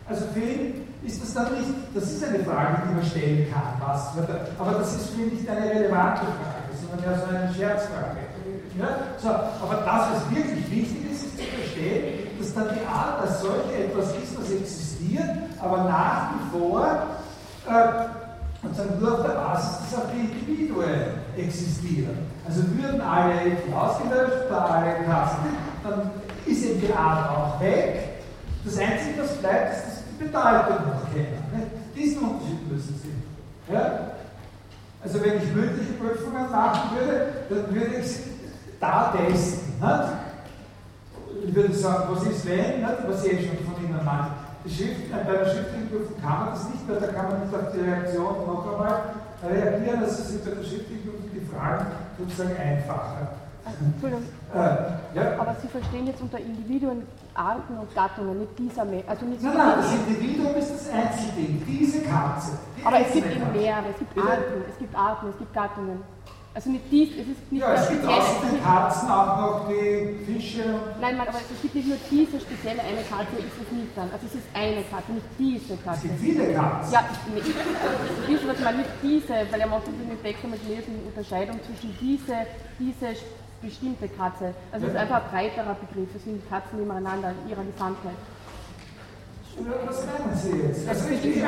Also für ihn ist das dann nicht, das ist eine Frage, die man stellen kann, was, aber das ist für ihn nicht eine relevante Frage, sondern eher so eine Scherzfrage. Ja? So, aber das, was wirklich wichtig ist, ist zu verstehen, dass dann die Art als solche etwas ist, was existiert, aber nach wie vor äh, und dann nur auf der Basis dass es auf die Individuen existieren. Also würden alle irgendwie ausgelöscht oder alle Kasten, dann ist eben die Art auch weg. Das Einzige, was bleibt, ist, dass die Bedeutung noch kennen. Diesen Unterschied müssen sie. Ja? Also wenn ich mündliche Prüfungen machen würde, dann würde ich sie da testen. Nicht? Ich würde sagen, was ist wenn, nicht? was ich eh schon von Ihnen meinte. Schrift, äh, bei der schriftlichen Prüfung kann man das nicht, weil da kann man nicht auf die Reaktion noch einmal reagieren. Also sind bei der schriftlichen Prüfung die Fragen sozusagen einfacher. Entschuldigung. Äh, ja? Aber Sie verstehen jetzt unter Individuen Arten und Gattungen, nicht dieser Mensch. Also nicht Nein, nein, das Individuum ist das Einzelding, diese Katze. Die aber es gibt eben mehrere, es gibt? Arten, es gibt Arten, es gibt Gattungen. Also nicht dies, es ist nicht Ja, es gibt außer den Katzen auch noch die Fische Nein, nein, aber es gibt nicht nur diese spezielle eine Katze, ist es nicht dann. Also es ist eine Katze, nicht diese Katze. Es gibt viele Katzen. Ja, diese, was ich meine, nicht diese, weil er macht den Text mit lesen die Unterscheidung zwischen diese, diese bestimmte Katze. Also es ist Ja. einfach ein breiterer Begriff, es sind Katzen nebeneinander in ihrer Gesamtheit. Was meinen Sie jetzt? Das Also ist ich, ich, äh,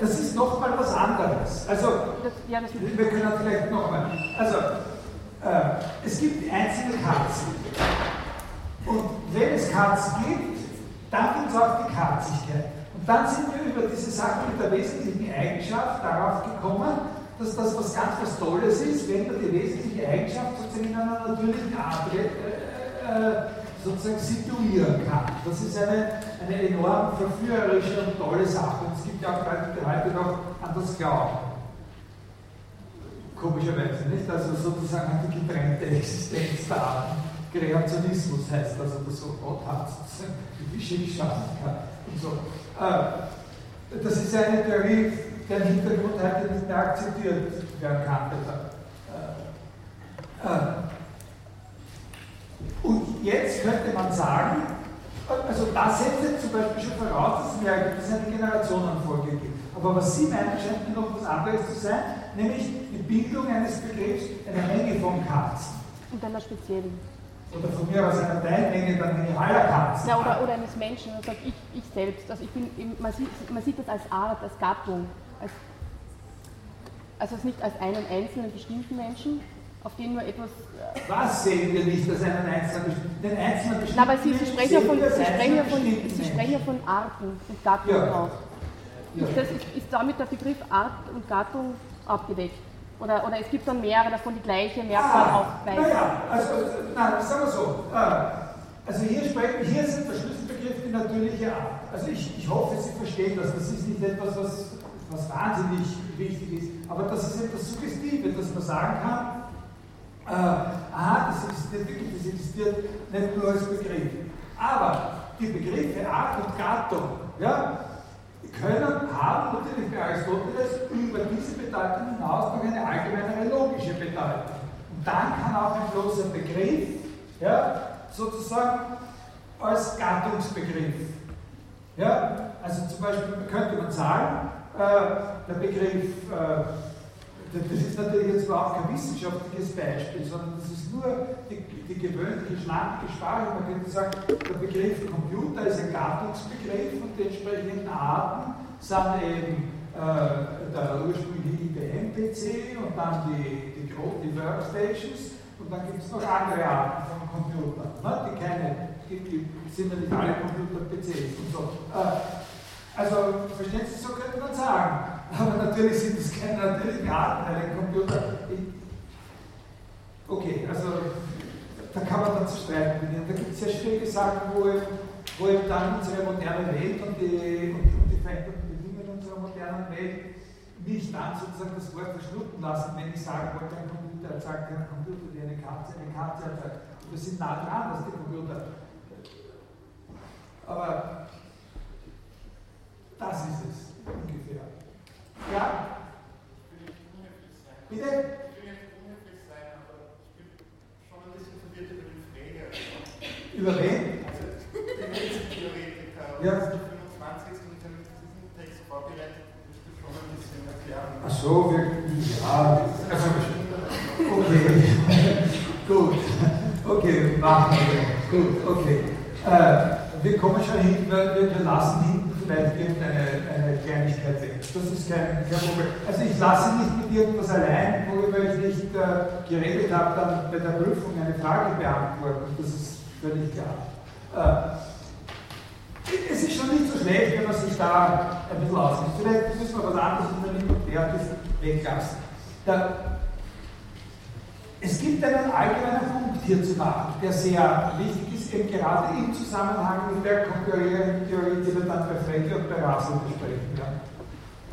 das ist nochmal was anderes. Also, Das, ja, das wir können vielleicht nochmal. Also, äh, es gibt einzelne Katzen. Und wenn es Katzen gibt, dann gibt es auch die Katzigkeit. Und dann sind wir über diese Sache mit der wesentlichen Eigenschaft darauf gekommen, dass das was ganz was Tolles ist, wenn man die wesentliche Eigenschaft sozusagen in einer natürlichen Art äh, äh, sozusagen situieren kann. Das ist eine, eine enorm verführerische und tolle Sache. Und es gibt ja auch Leute, die heute noch an das glauben. Komischerweise, nicht? Also sozusagen die getrennte Existenz der Arten. Kreationismus heißt das oder so. Gott hat die Geschichte schaffen kann. Und so. Äh, das ist eine Theorie, deren Hintergrund heute nicht mehr akzeptiert werden kann. Äh, äh, und jetzt könnte man sagen, also das setzt jetzt zum Beispiel schon voraus, dass es, mehr, dass es eine Generationenfolge gibt. Aber was Sie meinen, scheint mir noch was anderes zu sein, nämlich die Bildung eines Begriffs, einer Menge von Katzen. Und einer speziellen. Oder von mir aus einer Teilmenge der Menge aller Katzen. Ja, oder, oder eines Menschen, sagt, ich, ich selbst, also ich bin, eben- man, sieht, man sieht das als Art, als Gattung, als, also es nicht als einen einzelnen bestimmten Menschen, auf den nur etwas. äh, Was sehen wir nicht als einen einzelnen, den einzelnen bestimmten Na, aber Sie, Sie sprechen ja von, Sie sprechen ja einzelnen von, Sie sprechen von Arten und Gattungen Ja. auch. Ja. Ist, das, ist, ist damit der Begriff Art und Gattung abgedeckt? Oder, oder es gibt dann mehrere davon, die gleiche Merkmal Ah, aufweisen? naja, also, nein, sagen wir so. äh, Also hier, sprechen, hier ist der Schlüsselbegriff die natürliche Art. Also ich, ich hoffe, Sie verstehen das. Das ist nicht etwas, was, was wahnsinnig wichtig ist, aber das ist etwas Suggestives, dass man sagen kann, äh, aha, das existiert wirklich, das existiert nicht nur als Begriff. Aber die Begriffe Art und Gattung, ja, können, haben natürlich bei Aristoteles über diese Bedeutung hinaus noch eine allgemeinere logische Bedeutung. Und dann kann auch ein bloßer Begriff ja, sozusagen als Gattungsbegriff. Ja, also zum Beispiel könnte man sagen, äh, der Begriff, äh, das ist natürlich jetzt überhaupt kein wissenschaftliches Beispiel, sondern das ist nur die, die gewöhnliche, schlanke Sprache. Man könnte sagen, der Begriff Computer ist ein Gattungsbegriff und die entsprechenden Arten sind eben äh, der ursprüngliche IBM-PC und dann die, die, die Workstations und dann gibt es noch andere Arten von Computern, ne, die keine, die, die sind ja nicht alle Computer PCs und so. Äh, also, verstehen Sie, so könnte man sagen. Aber natürlich sind es keine natürlichen Arten, weil ein Computer. Okay, also da kann man dann zu streiten. Da gibt es sehr schwierige Sachen, wo eben, wo eben dann unsere moderne Welt und die, und, und die veränderten Bedingungen unserer modernen Welt nicht dann sozusagen das Wort verschlucken lassen, wenn ich sagen wollte, ein Computer sagt ein Computer wie eine Katze, eine Katze sagt, wir sind nah dran, dass die Computer. Aber das ist es ungefähr. Ja? Bitte? Über wen? Also, der Netztheoretiker, Ja. ja. 25. und den diesen Text vorbereitet, müsste schon ein bisschen erklären. Ach so, wir, ja, also, okay, gut, okay, machen wir, gut, okay. Äh, wir kommen schon hin, wir, wir wir lassen hinten vielleicht irgendeine eine Kleinigkeit weg. Das ist kein, kein Problem. Also ich lasse nicht mit irgendwas allein, worüber ich nicht äh, geredet habe, dann bei der Prüfung eine Frage beantworten. Das ist völlig klar. Äh, es ist schon nicht so schlecht, wenn man sich da ein bisschen auskennt. Vielleicht müssen wir was anderes in der Libertär weglassen. Da, es gibt einen allgemeinen Punkt hier zu machen, der sehr wichtig ist, eben gerade im Zusammenhang mit der konkurrierenden Theorie, die wir dann bei Frecke und bei Russell besprechen werden.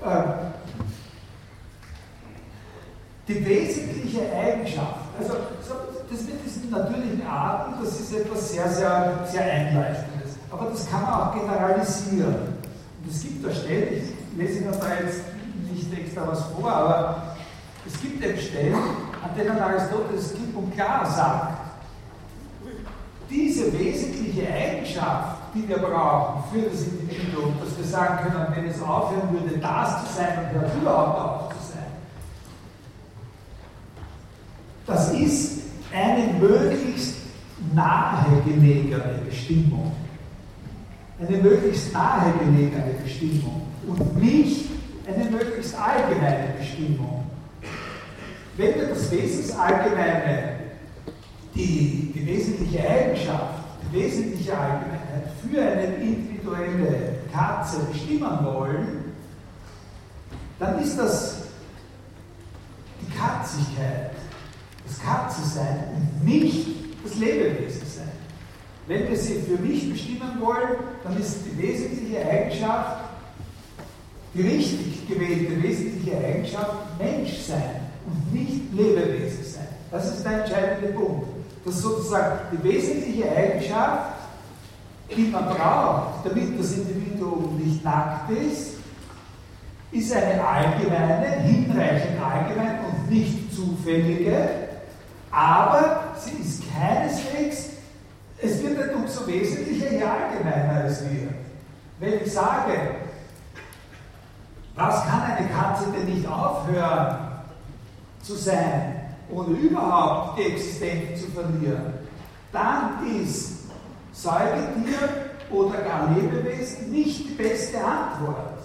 Ähm, die wesentliche Eigenschaft, also das mit diesen natürlichen Arten, das ist etwas sehr, sehr, sehr Einleitendes. Aber das kann man auch generalisieren. Und es gibt da Stellen, ich lese Ihnen da jetzt nicht extra was vor, aber es gibt eben Stellen, an denen Aristoteles klipp und klar sagt, diese wesentliche Eigenschaft, die wir brauchen für das Individuum, dass wir sagen können, wenn es aufhören würde, das zu sein und hört überhaupt auf zu sein, das ist eine möglichst nahegelegene Bestimmung. Eine möglichst nahegelegene Bestimmung und nicht eine möglichst allgemeine Bestimmung. Wenn wir das Wesensallgemeine, die, die wesentliche Eigenschaft, die wesentliche Allgemeinheit für eine individuelle Katze bestimmen wollen, dann ist das die Katzigkeit, das Katze-Sein und nicht das Lebewesen-Sein. Wenn wir sie für mich bestimmen wollen, dann ist die wesentliche Eigenschaft, die richtig gewählte wesentliche Eigenschaft Menschsein und nicht Lebewesen sein. Das ist der entscheidende Punkt. Das sozusagen die wesentliche Eigenschaft, die man braucht, damit das Individuum nicht nackt ist, ist eine allgemeine, hinreichend allgemein und nicht zufällige, aber sie ist keineswegs, es wird nicht umso wesentlicher, je allgemeiner es wird. Wenn ich sage, was kann eine Katze denn nicht aufhören zu sein, ohne überhaupt die Existenz zu verlieren, dann ist Säugetier oder gar Lebewesen nicht die beste Antwort.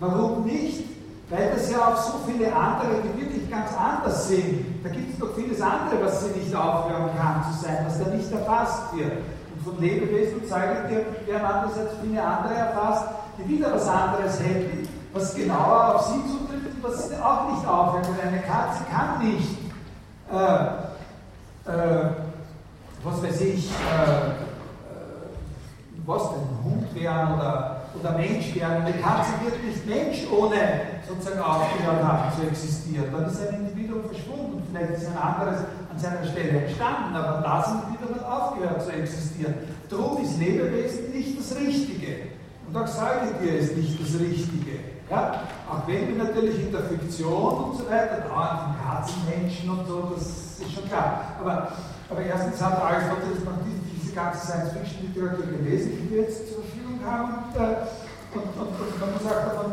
Warum nicht? Weil das ja auch so viele andere, die wirklich ganz anders sind. Da gibt es doch vieles andere, was sie nicht aufhören kann zu sein, was da nicht erfasst wird. Und von Lebewesen und Säugetieren werden andererseits viele andere erfasst, die wieder was anderes hätten, was genauer auf sie zutrifft und was auch nicht aufhört. Und eine Katze kann nicht, äh, äh, was weiß ich, äh, äh was denn, Hund werden oder, oder Mensch werden. Eine Katze wird nicht Mensch, ohne sozusagen aufgehört haben zu existieren. Dann ist ein Individuum verschwunden. Vielleicht ist ein anderes an seiner Stelle entstanden, aber das Individuum hat aufgehört zu existieren. Darum ist Lebewesen nicht das Richtige. Und auch Säugetier ist nicht das Richtige. Ja? Auch wenn wir natürlich in der Fiktion und so weiter dauernd Katzenmenschen und so, das ist schon klar. Aber, aber erstens hat Aristoteles noch diese, diese ganze Science-Fiction-Literatur gelesen, die wir jetzt zur Verfügung haben, und, äh, und, und, und man muss auch davon,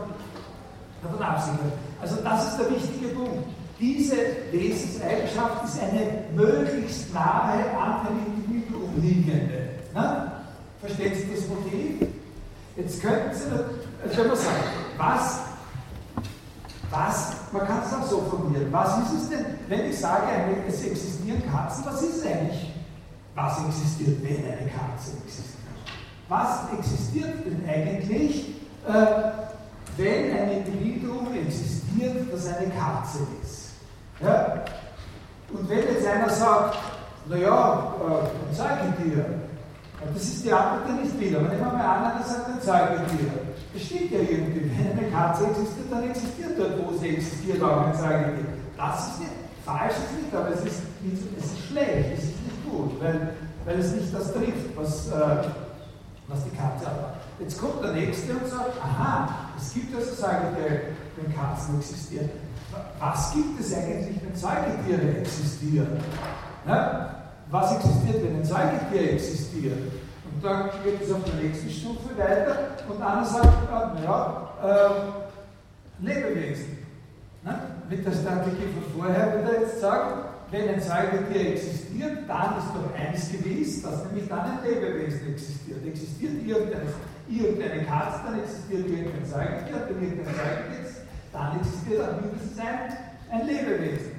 davon absehen. Also das ist der wichtige Punkt. Diese Wesenseigenschaft ist eine möglichst nahe an dem Individuum liegende. Ne? Verstehen Sie das Motiv? Jetzt könnten Sie, wenn man sagt, was, was, man kann es auch so formulieren, was ist es denn, wenn ich sage, es existieren Katzen, was ist es eigentlich? Was existiert, wenn eine Katze existiert? Was existiert denn eigentlich, äh, wenn ein Individuum existiert, das eine Katze ist? Ja? Und wenn jetzt einer sagt, naja, äh, ein Säugetier, das ist die Antwort, die nicht will, aber nehmen wir mal an, einer sagt ein. Das steht ja irgendwie, wenn eine Katze existiert, dann existiert dort, wo sie existiert, auch ein Säugetier. Das ist nicht, falsch ist nicht, aber es ist, es ist schlecht, es ist nicht gut, weil, weil es nicht das trifft, was, äh, was die Katze hat. Jetzt kommt der Nächste und sagt, aha, es gibt also Säugetiere, wenn Katzen existieren. Was gibt es eigentlich, wenn Säugetiere existieren? Ja? Was existiert, wenn ein Säugetier existiert? Und dann geht es auf der nächsten Stufe weiter und einer sagt, äh, naja, äh, Lebewesen. Ne? Mit der Strategie von vorher würde er jetzt sagen, wenn ein Säugetier existiert, dann ist doch eins gewiss, dass nämlich dann ein Lebewesen existiert. Existiert irgendein irgendeine Katze, dann existiert irgendein Säugetier, wenn irgendein Säugetier ist, dann existiert auch mindestens ein, ein Lebewesen.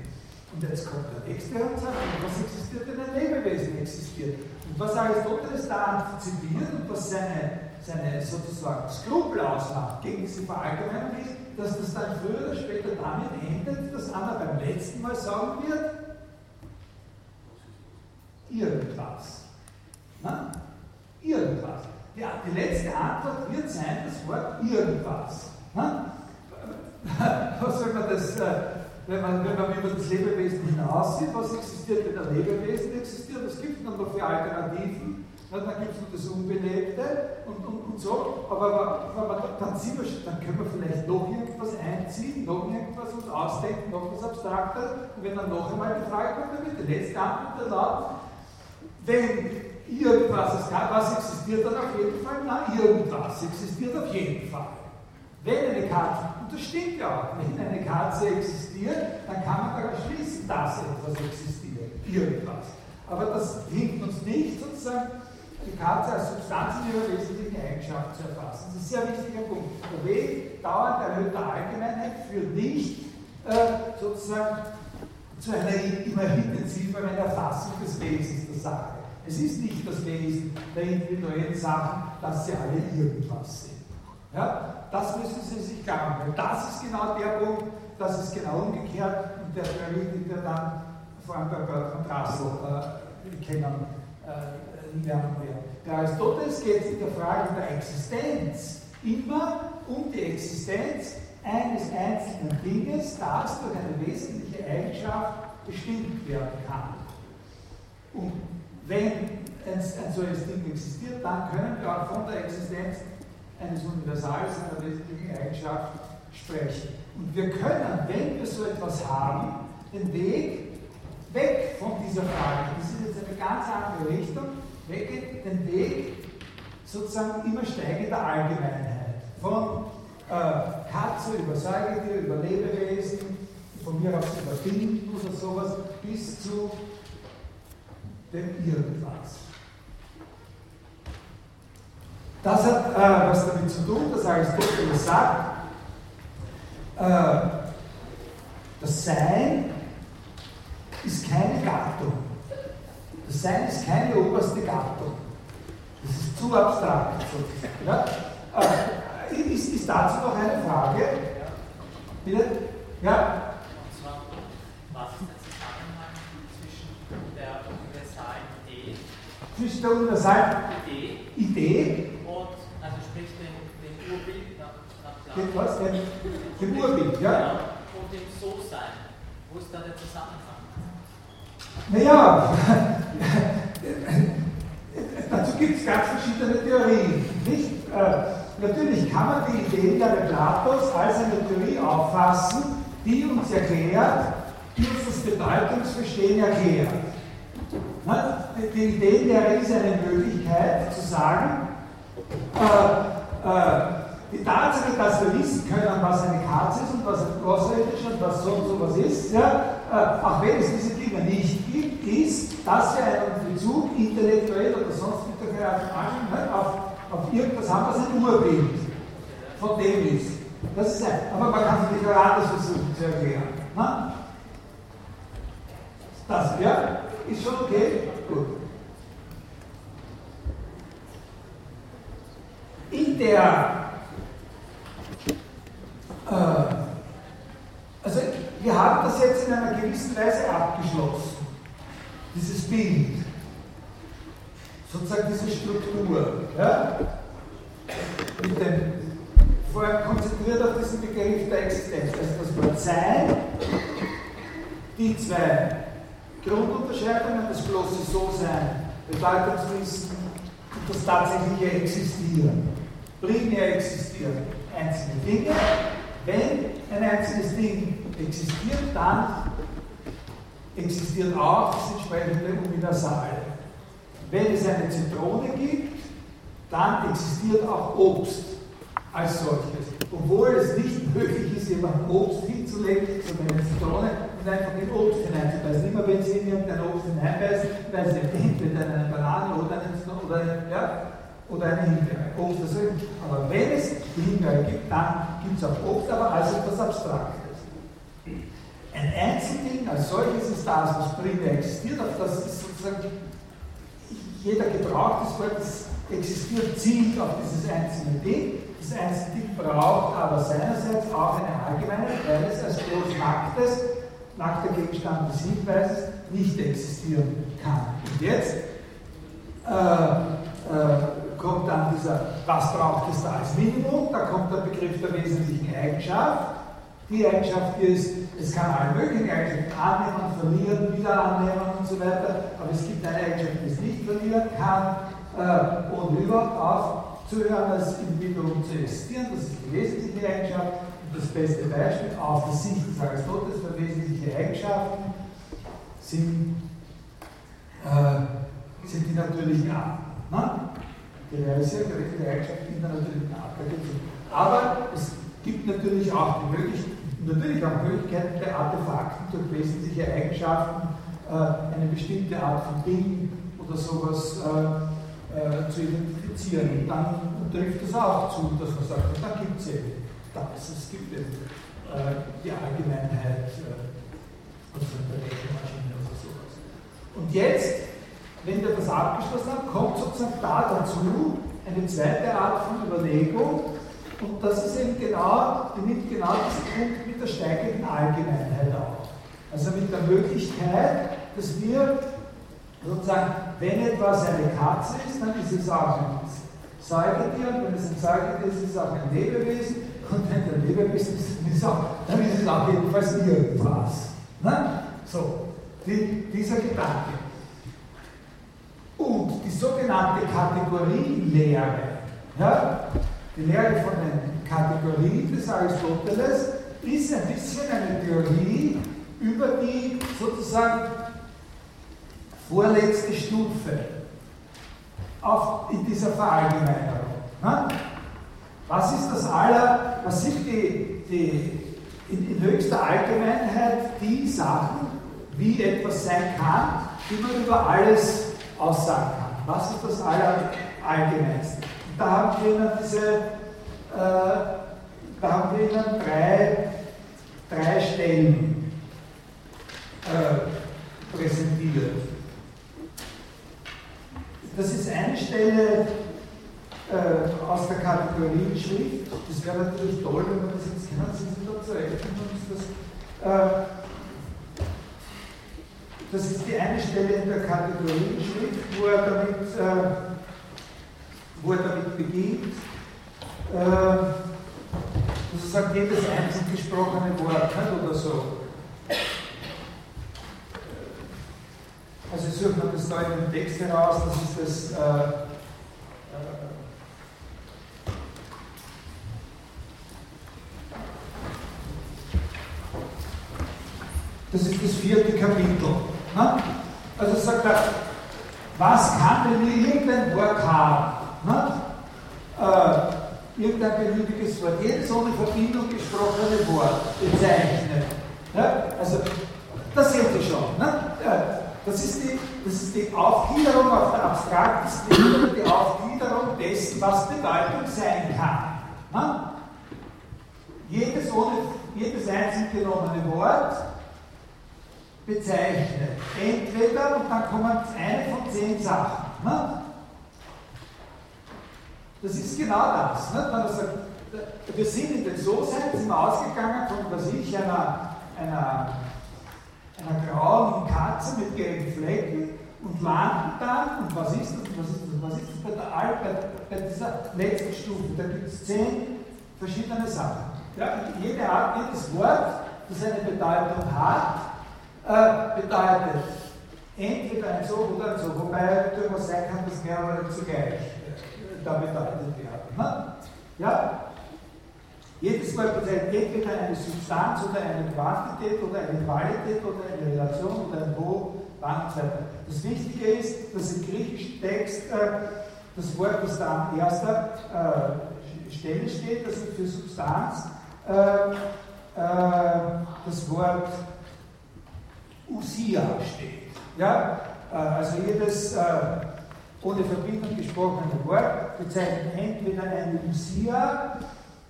Und jetzt kommt der nächste und sagt, was existiert denn ein Lebewesen existiert? Und was Aristoteles da antizipiert und was seine, seine sozusagen Skrupel ausmacht gegen diese Verallgemeinung ist, dass das dann früher oder später damit endet, dass einer beim letzten Mal sagen wird, irgendwas. Na? Irgendwas. Ja, die letzte Antwort wird sein, das Wort irgendwas. Na? Was soll man das, äh, wenn man, wenn man über das Lebewesen hinaussieht, was existiert, wenn ein Lebewesen existiert, was gibt es dann noch für Alternativen? Na, dann gibt es noch das Unbelebte und, und, und so, aber wenn man, dann, wir, dann können wir vielleicht noch irgendwas einziehen, noch irgendwas uns ausdenken, noch was Abstraktes. Und wenn dann noch einmal die Frage kommt, dann wird die letzte Antwort laut, wenn irgendwas ist, was existiert dann auf jeden Fall? Na, irgendwas existiert auf jeden Fall. Wenn eine Katze, und das stimmt ja auch, wenn eine Katze existiert, dann kann man daraus schließen, dass etwas existiert, irgendwas. Aber das hilft uns nicht, sozusagen die Katze als Substanz in ihrer wesentlichen Eigenschaft zu erfassen. Das ist ein sehr wichtiger Punkt. Der Weg dauernd erhöhter Allgemeinheit führt nicht äh, sozusagen zu einer immer intensiveren Erfassung des Wesens der Sache. Es ist nicht das Wesen der individuellen Sachen, dass sie alle irgendwas sind. Ja? Das müssen Sie sich klar machen, das ist genau der Punkt, das ist genau umgekehrt und der Theorie, die wir dann vor bei Bertrand Russell äh, kennen äh, werden. Bei Aristoteles geht es in der Frage der Existenz immer um die Existenz eines einzelnen Dinges, das durch eine wesentliche Eigenschaft bestimmt werden kann. Und wenn ein, ein solches Ding existiert, dann können wir auch von der Existenz eines Universals, einer wesentlichen Eigenschaft sprechen. Und wir können, wenn wir so etwas haben, den Weg weg von dieser Frage, das ist jetzt eine ganz andere Richtung, weggeht, den Weg sozusagen immer steigender Allgemeinheit. Von äh, Katze über Säugetier, über Lebewesen, von mir aus über Binden oder sowas, bis zu dem Irgendwas. Das hat äh, was damit zu tun, dass Aristoteles sagt, äh, das Sein ist keine Gattung. Das Sein ist keine oberste Gattung. Das ist zu abstrakt. Ja? Äh, ist, ist dazu noch eine Frage? Bitte? Ja? zwischen der universalen Idee, Idee Den was? Den, den Urbild, ja? ja? Und dem So-Sein. Wo ist da der Zusammenhang? Naja, dazu gibt es ganz verschiedene Theorien. Nicht? Äh, natürlich kann man die Ideen der Platos als eine Theorie auffassen, die uns erklärt, die uns das Bedeutungsverstehen erklärt. Na, die Idee der ist eine Möglichkeit zu sagen, äh, äh, die Tatsache, dass wir wissen können, was eine Katze ist und was ein Außerirdischer und was so und so was ist, ja, äh, auch wenn es diese Dinge nicht gibt, ist, dass wir einen Bezug intellektuell oder sonst mit der Kreation ne, auf, auf irgendwas haben, was ein Urbild von dem ist. Das ist ein, aber man kann sich nicht anders versuchen zu erklären. Ne? Das, ja, ist schon okay? Gut. In der äh, also wir haben das jetzt in einer gewissen Weise abgeschlossen, dieses Bild, sozusagen diese Struktur. Ja? Mit dem, vorher konzentriert auf diesen Begriff der Existenz, also das Wort Sein, die zwei Grundunterscheidungen, das bloße So-Sein, Bedeutungswissen und das tatsächliche Existieren. Primär existieren einzelne Dinge, wenn ein einzelnes Ding existiert, dann existiert auch das entsprechende Universal. Wenn es eine Zitrone gibt, dann existiert auch Obst als solches. Obwohl es nicht möglich ist, jemandem Obst hinzulegen, sondern eine Zitrone und einfach in Obst hineinzubeißen. Immer wenn Sie in irgendein Obst hineinbeißen, weil Sie entweder eine Banane oder eine, oder eine, ja, oder eine Himbeere. Obst, also, aber wenn es die Himbeere gibt, dann gibt es auch Obst, aber als etwas Abstraktes. Ein Einzelding als solches ist das, was primär existiert, auf das ist sozusagen jeder Gebrauch des Wortes existiert, zielt auf dieses einzelne Ding. Das einzelne Ding braucht aber seinerseits auch eine Allgemeinheit, weil es als bloß nacktes, nackter Gegenstand des Hinweises nicht existieren kann. Und jetzt äh, äh, kommt dann dieser, was braucht es da als Minimum? Da kommt der Begriff der wesentlichen Eigenschaft. Die Eigenschaft ist, es kann alle möglichen Eigenschaften annehmen, verlieren, wieder annehmen und so weiter, aber es gibt eine Eigenschaft, die es nicht verlieren kann äh, und überhaupt aufzuhören, als Individuum zu existieren. Das ist die wesentliche Eigenschaft. Und das beste Beispiel aus der Sicht des Aristoteles für wesentliche Eigenschaften sind, äh, sind die natürlichen Arten. Ne? Die die Eigenschaften in der natürlichen Art. Aber es gibt natürlich auch die Möglichkeit, natürlich auch Möglichkeiten bei Artefakten durch wesentliche Eigenschaften äh, eine bestimmte Art von Ding oder sowas äh, äh, zu identifizieren. Und dann trifft es auch zu, dass man sagt, da gibt es eben das, es gibt eben äh, die Allgemeinheit äh, der Rechenmaschine oder sowas. Und jetzt, wenn wir das abgeschlossen haben, kommt sozusagen da dazu eine zweite Art von Überlegung, und das ist eben genau, die nimmt genau diesen Punkt mit der steigenden Allgemeinheit auf. Also mit der Möglichkeit, dass wir sozusagen, wenn etwas eine Katze ist, dann ist es auch ein Säugetier, und wenn es ein Säugetier ist, ist es auch ein Lebewesen, und wenn der Lebewesen ist, dann ist es auch jedenfalls irgendwas. Ne? So, die, dieser Gedanke. Und die sogenannte Kategorienlehre, ja, die Lehre von den Kategorien des Aristoteles ist ein bisschen eine Theorie über die sozusagen vorletzte Stufe auf, in dieser Verallgemeinerung. Ne? Was ist das aller, was sind die, die in, in, höchster Allgemeinheit die Sachen, wie etwas sein kann, die man über alles aussagen kann? Was ist das Allerallgemeinste? da haben wir Ihnen diese, äh, da haben wir Ihnen drei, drei Stellen äh, präsentiert. Das ist eine Stelle äh, aus der Kategorie Schrift. Das wäre natürlich toll, wenn man das jetzt kennen, sind Sie da zurechtkommen, das, äh, das ist die eine Stelle in der Kategorie Schrift, wo er damit äh, wo er damit beginnt, äh, sozusagen jedes einzeln gesprochene Wort nicht, oder so. Also suche mir das da in dem Text heraus, das ist das äh, äh, Das ist das vierte Kapitel. Ne? Also sagt er, was kann denn irgendein Wort haben? Ne? Äh, irgendein beliebiges Wort, jedes ohne Verbindung gesprochene Wort bezeichnet. Ja? Also, das sehen Sie schon. Ne? Das, ist die, die Aufgliederung auf der abstraktesten Ebene, die Aufgliederung dessen, was Bedeutung sein kann. Ne? Jedes, ohne, jedes einzeln genommene Wort bezeichnet. Entweder, und dann kommen eine von zehn Sachen. Ne? Das ist genau das. Ne? Man sagt, wir sind in den So-Sein, sind ausgegangen von, was ich, einer, einer, einer grauen Katze mit gelben Flecken und landen dann, und was ist das, was ist das, was ist das bei, der Al, bei dieser letzten Stufe? Da gibt es zehn verschiedene Sachen. Ja, jede Art, jedes Wort, das eine Bedeutung hat, äh, bedeutet entweder ein So oder ein So, wobei sein kann, dass mehrere zugleich da bedeutet werden. Ne? Ja? Jedes Mal bezeichnet entweder eine Substanz oder eine Quantität oder eine Qualität oder eine Relation oder ein Wo, wann und so weiter. Das Wichtige ist, dass im griechischen Text äh, das Wort, das da an erster äh, Stelle steht, also für Substanz, äh, äh das Wort Usia steht. Ja? Äh, also jedes äh, ohne Verbindung gesprochene Wort bezeichnet entweder eine Lucia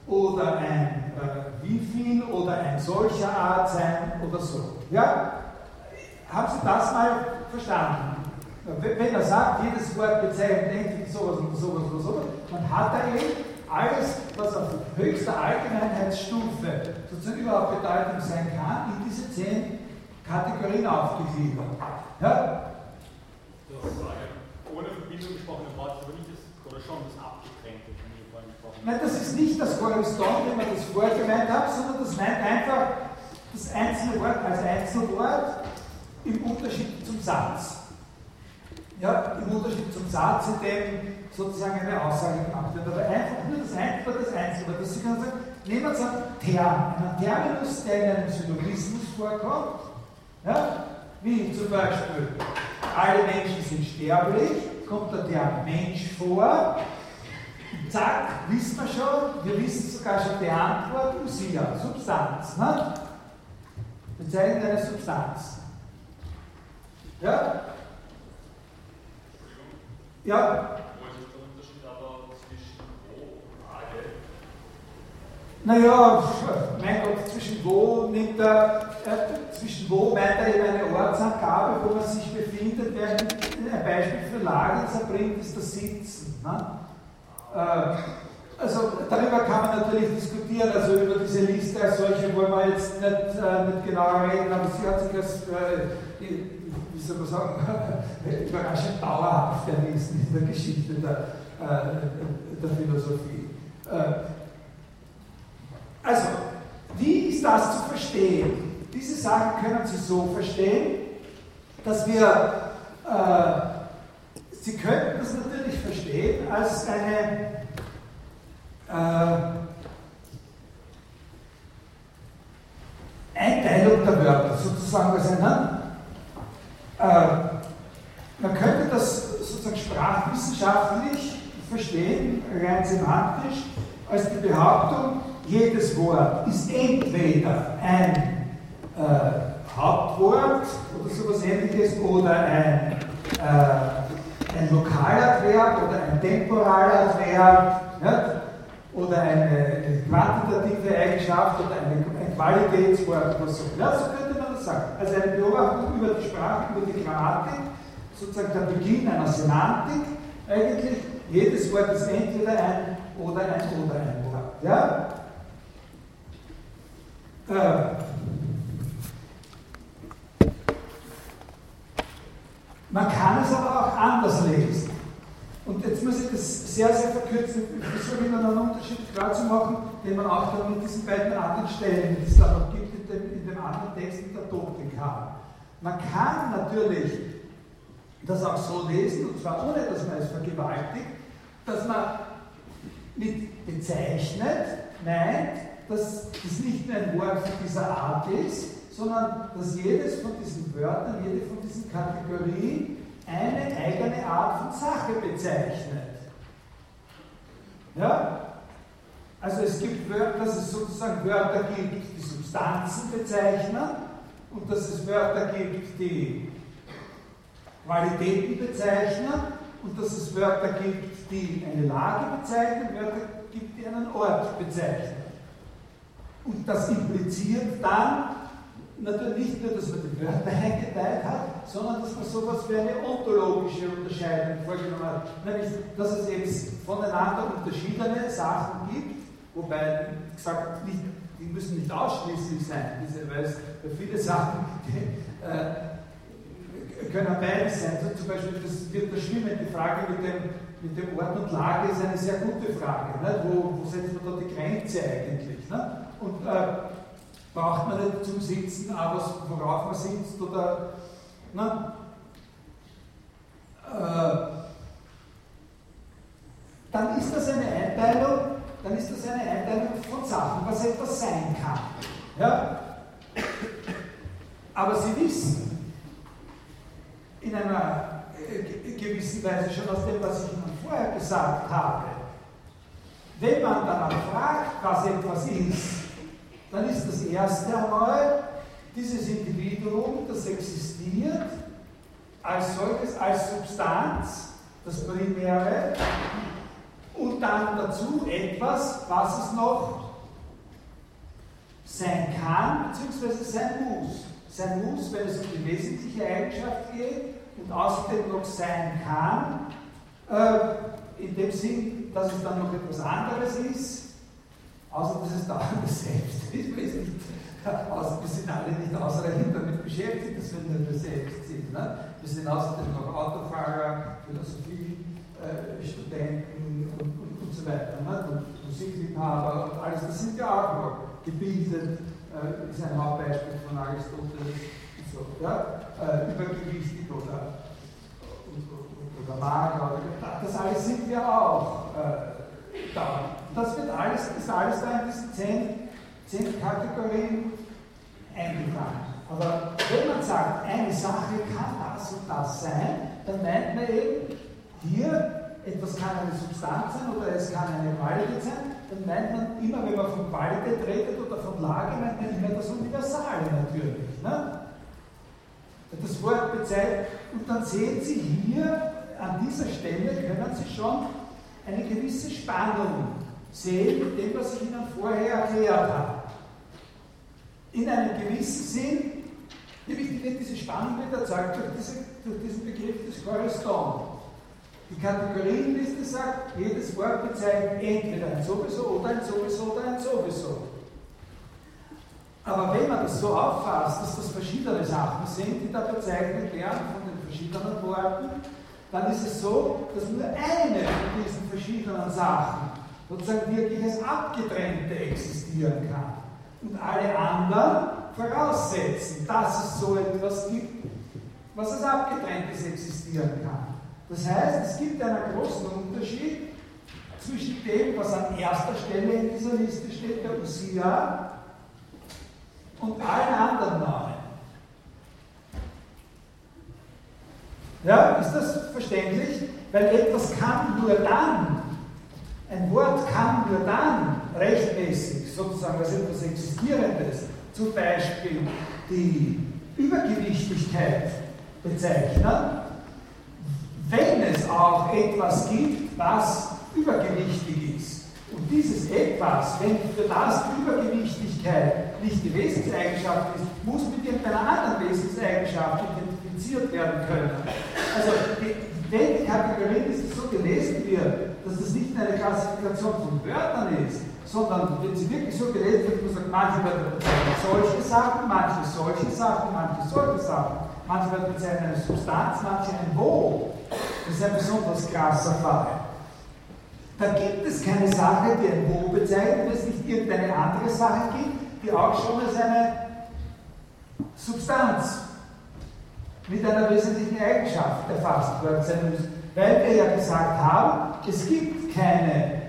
oder ein äh, wie viel oder ein solcher Art sein oder so. Ja? Haben Sie das mal verstanden? Wenn er sagt, jedes Wort bezeichnet entweder sowas oder sowas oder sowas, dann hat er eben alles, was auf höchster Allgemeinheitsstufe sozusagen überhaupt Bedeutung sein kann, in diese zehn Kategorien aufgegliedert. Ja? Ohne Verbindung gesprochene Wort aber nicht das, oder schon das Abgetrennte, von dem vorhin gesprochen Nein, das ist nicht das Horizont, wie man das vorher gemeint hat, sondern das meint einfach das einzelne Wort als Einzelwort im Unterschied zum Satz. Ja, im Unterschied zum Satz, in dem sozusagen eine Aussage gemacht wird. Aber einfach nur das Einzelwort, das Einzelwort. Dass Sie können sagen, nehmen wir uns einen Term, einen Terminus, der in einem Syllogismus vorkommt, ja, wie zum Beispiel, alle Menschen sind sterblich, kommt der Term Mensch vor, zack, wissen wir schon, wir wissen sogar schon die Antwort, Usia, Substanz. Ne? Bezeichnet eine Substanz. Ja? Ja? Naja, mein Gott, zwischen wo nimmt er, äh, zwischen wo meint er eben eine Ortsangabe, wo man sich befindet, während ein Beispiel für Lage, das er bringt, ist das Sitzen. Ne? Äh, also darüber kann man natürlich diskutieren, also über diese Liste als solche wollen wir jetzt nicht, äh, nicht genauer reden, aber sie hat sich als, äh, wie soll man sagen, überraschend dauerhaft erwiesen in der Geschichte der, äh, der Philosophie. Also, wie ist das zu verstehen? Diese Sachen können Sie so verstehen, dass wir, äh, Sie könnten das natürlich verstehen als eine äh, Einteilung der Wörter, sozusagen als eine, äh, man könnte das sozusagen sprachwissenschaftlich verstehen, rein semantisch, als die Behauptung, jedes Wort ist entweder ein äh, Hauptwort oder sowas ähnliches oder ein, äh, ein Lokaladverb oder ein Temporaladverb ja, oder eine quantitative Eigenschaft oder eine, ein Qualitätswort oder so. Ja, so könnte man das sagen. Also eine Beobachtung über die Sprache, über die Grammatik, sozusagen der Beginn einer Semantik. Eigentlich jedes Wort ist entweder ein oder ein oder ein Wort. Ja? Äh, man kann es aber auch anders lesen. Und jetzt muss ich das sehr, sehr verkürzen. Ich versuche Ihnen einen Unterschied klar zu machen, den man auch dann mit diesen beiden anderen Stellen, die es da noch gibt, in dem, in dem anderen Text mit der Topik haben. Man kann natürlich das auch so lesen, und zwar ohne, dass man es vergewaltigt, dass man mit bezeichnet meint, dass es nicht nur ein Wort dieser Art ist, sondern dass jedes von diesen Wörtern, jede von diesen Kategorien eine eigene Art von Sache bezeichnet. Ja? Also es gibt Wörter, dass es sozusagen Wörter gibt, die Substanzen bezeichnen und dass es Wörter gibt, die Qualitäten bezeichnen und dass es Wörter gibt, die eine Lage bezeichnen, Wörter gibt, die einen Ort bezeichnen. Und das impliziert dann natürlich nicht nur, dass man die Wörter eingeteilt hat, sondern dass man sowas wie eine ontologische Unterscheidung vorgenommen hat. Nämlich, dass es eben voneinander unterschiedene Sachen gibt, wobei, wie gesagt, nicht, die müssen nicht ausschließlich sein, diese, weil es viele Sachen die, äh, können beides sein. Also zum Beispiel, das wird das Schwimmen, die Frage mit dem, mit dem Ort und Lage ist eine sehr gute Frage. Nicht? Wo, wo setzt man da die Grenze eigentlich? Nicht? Und äh, braucht man nicht zum Sitzen auch worauf man sitzt oder. Na, äh, dann ist das eine Einteilung, dann ist das eine Einteilung von Sachen, was etwas sein kann. Ja? Aber Sie wissen, in einer äh, gewissen Weise schon aus dem, was ich Ihnen vorher gesagt habe, wenn man danach fragt, was etwas ist, dann ist das erste einmal dieses Individuum, das existiert, als solches, als Substanz, das Primäre, und dann dazu etwas, was es noch sein kann, beziehungsweise sein muss. Sein muss, wenn es um die wesentliche Eigenschaft geht, und außerdem noch sein kann, äh, in dem Sinn, dass es dann noch etwas anderes ist, außer dass es dauernd selbst ist. Wir sind, außer wir sind alle nicht ausreichend damit beschäftigt, dass wir nur selbst sind. Ne? Wir sind außerdem noch Autofahrer, Philosophiestudenten äh, und, und, und so weiter. Ne? Und Musikliebhaber und alles, das sind wir auch noch gebildet, äh, ist ein Hauptbeispiel von Aristoteles. So, ja? Äh, übergewichtig oder, oder mager, oder, das alles sind wir auch äh, da. Das wird alles, ist alles da in diesen zehn, zehn Kategorien eingefangen. Aber wenn man sagt, eine Sache kann das und das sein, dann meint man eben, hier, etwas kann eine Substanz sein oder es kann eine Qualität sein, dann meint man immer, wenn man von Qualität redet oder von Lage, meint man immer das Universale natürlich. Ne? Das Wort bezeichnet, und dann sehen Sie hier, an dieser Stelle können Sie schon eine gewisse Spannung sehen mit dem, was ich Ihnen vorher erklärt habe. In einem gewissen Sinn, nämlich diese Spannung wird erzeugt durch, diese, durch diesen Begriff des Correspond. Die Kategorienliste sagt, jedes Wort bezeichnet entweder ein sowieso oder ein sowieso oder ein sowieso. Aber wenn man das so auffasst, dass das verschiedene Sachen sind, die da bezeichnet werden von den verschiedenen Worten, dann ist es so, dass nur eine von diesen verschiedenen Sachen sozusagen wirklich als abgetrennte existieren kann. Und alle anderen voraussetzen, dass es so etwas gibt, was als abgetrenntes existieren kann. Das heißt, es gibt einen großen Unterschied zwischen dem, was an erster Stelle in dieser Liste steht, der Usia, und allen anderen Namen. Ja, ist das verständlich? Weil etwas kann nur dann, ein Wort kann nur dann rechtmäßig, sozusagen als etwas Existierendes, zum Beispiel die Übergewichtigkeit bezeichnen, wenn es auch etwas gibt, was übergewichtig ist. Und dieses etwas, wenn für das die Übergewichtigkeit nicht die Wesenseigenschaft ist, muss mit irgendeiner anderen Wesenseigenschaft identifiziert werden können. Also wenn die Kategorien so gelesen wird, dass das nicht eine Klassifikation von Wörtern ist, sondern wenn sie wirklich so gelesen wird, muss man sagen, manche Wörter bezeichnen solche Sachen, manche solche Sachen, manche solche Sachen, manche Wörter bezeichnen eine Substanz, manche ein Wo. Das ist ein besonders krasser Fall. Da gibt es keine Sache, die ein Wo bezeichnet, wenn es nicht irgendeine andere Sache gibt, die auch schon als eine Substanz mit einer wesentlichen Eigenschaft erfasst worden sein muss. Weil wir ja gesagt haben, es gibt keine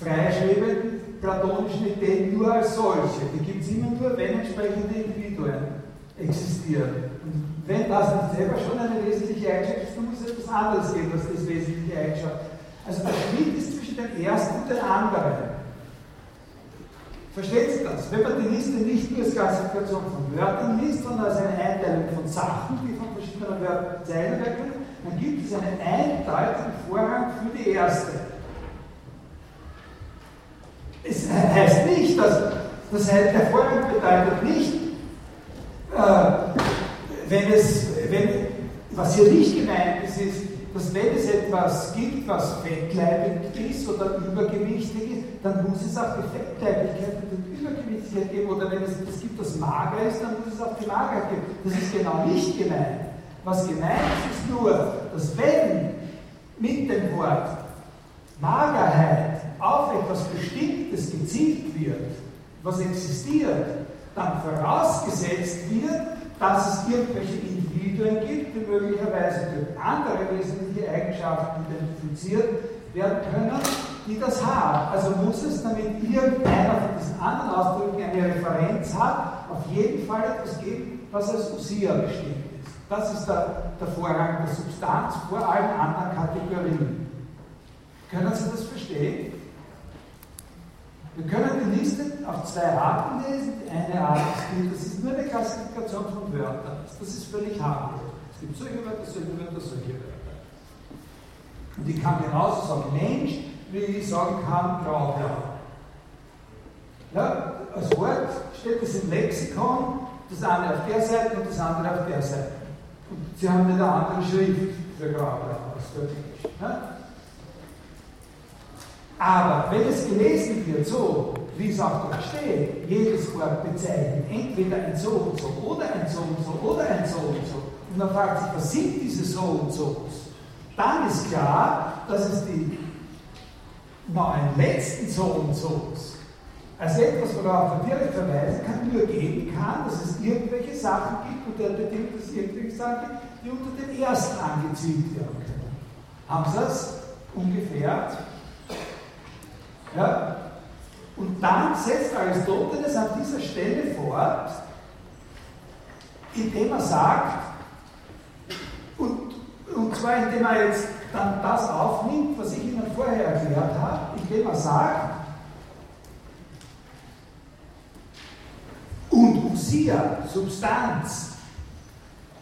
freischwebenden platonischen Ideen nur als solche. Die gibt es immer nur, wenn entsprechende Individuen existieren. Und wenn das nicht selber schon eine wesentliche Eigenschaft ist, dann muss es etwas anderes geben als das wesentliche Eigenschaft. Also der Schnitt ist zwischen dem ersten und dem anderen. Versteht Sie das? Wenn man die Liste nicht nur als Klassifikation von Wörtern liest, sondern als eine Einteilung von Sachen, die bezeichnet werden, dann gibt es einen eindeutigen Vorrang für die erste. Es heißt nicht, dass das der Vorrang bedeutet nicht, äh, wenn es, wenn, was hier nicht gemeint ist, ist, dass wenn es etwas gibt, was fettleibig ist oder übergewichtig ist, dann muss es auch die Fettleibigkeit und die Übergewichtigkeit geben. Oder wenn es etwas gibt, das mager ist, dann muss es auch die Magerheit geben. Das ist genau nicht gemeint. Was gemeint ist, ist nur, dass wenn mit dem Wort Magerheit auf etwas Bestimmtes gezielt wird, was existiert, dann vorausgesetzt wird, dass es irgendwelche Individuen gibt, die möglicherweise durch andere wesentliche Eigenschaften identifiziert werden können, die das haben. Also muss es, damit irgendeiner von diesen anderen Ausdrücken eine Referenz hat, auf jeden Fall etwas geben, was als Usia bestimmt. Das ist der, der Vorrang der Substanz vor allen anderen Kategorien. Können Sie das verstehen? Wir können die Liste auf zwei Arten lesen. Die eine Art ist, das ist nur eine Klassifikation von Wörtern. Das ist völlig harmlos. Es gibt solche Wörter, solche Wörter, solche Wörter. Und ich kann genauso sagen Mensch, wie ich sagen kann Graublau. Ja, als Wort steht es im Lexikon, das eine auf der Seite und das andere auf der Seite. Und sie haben eine andere Schrift für Englisch. Ja? Aber wenn es gelesen wird, so wie es auch dort steht, jedes Wort bezeichnet entweder ein so und so oder ein so und so oder ein so und so, und man fragt sich, was sind diese so und so, dann ist klar, dass es die neuen letzten so und so als etwas, worauf man direkt verweisen kann, nur geben kann, dass es irgendwelche Sachen gibt, unter der Bedingung, dass es irgendwelche Sachen gibt, die unter den ersten angezielt werden können. Haben Sie das ungefähr? Ja? Und dann setzt Aristoteles an dieser Stelle fort, indem er sagt, und, und zwar indem er jetzt dann das aufnimmt, was ich Ihnen vorher erklärt habe, indem er sagt, und Usia, Substanz,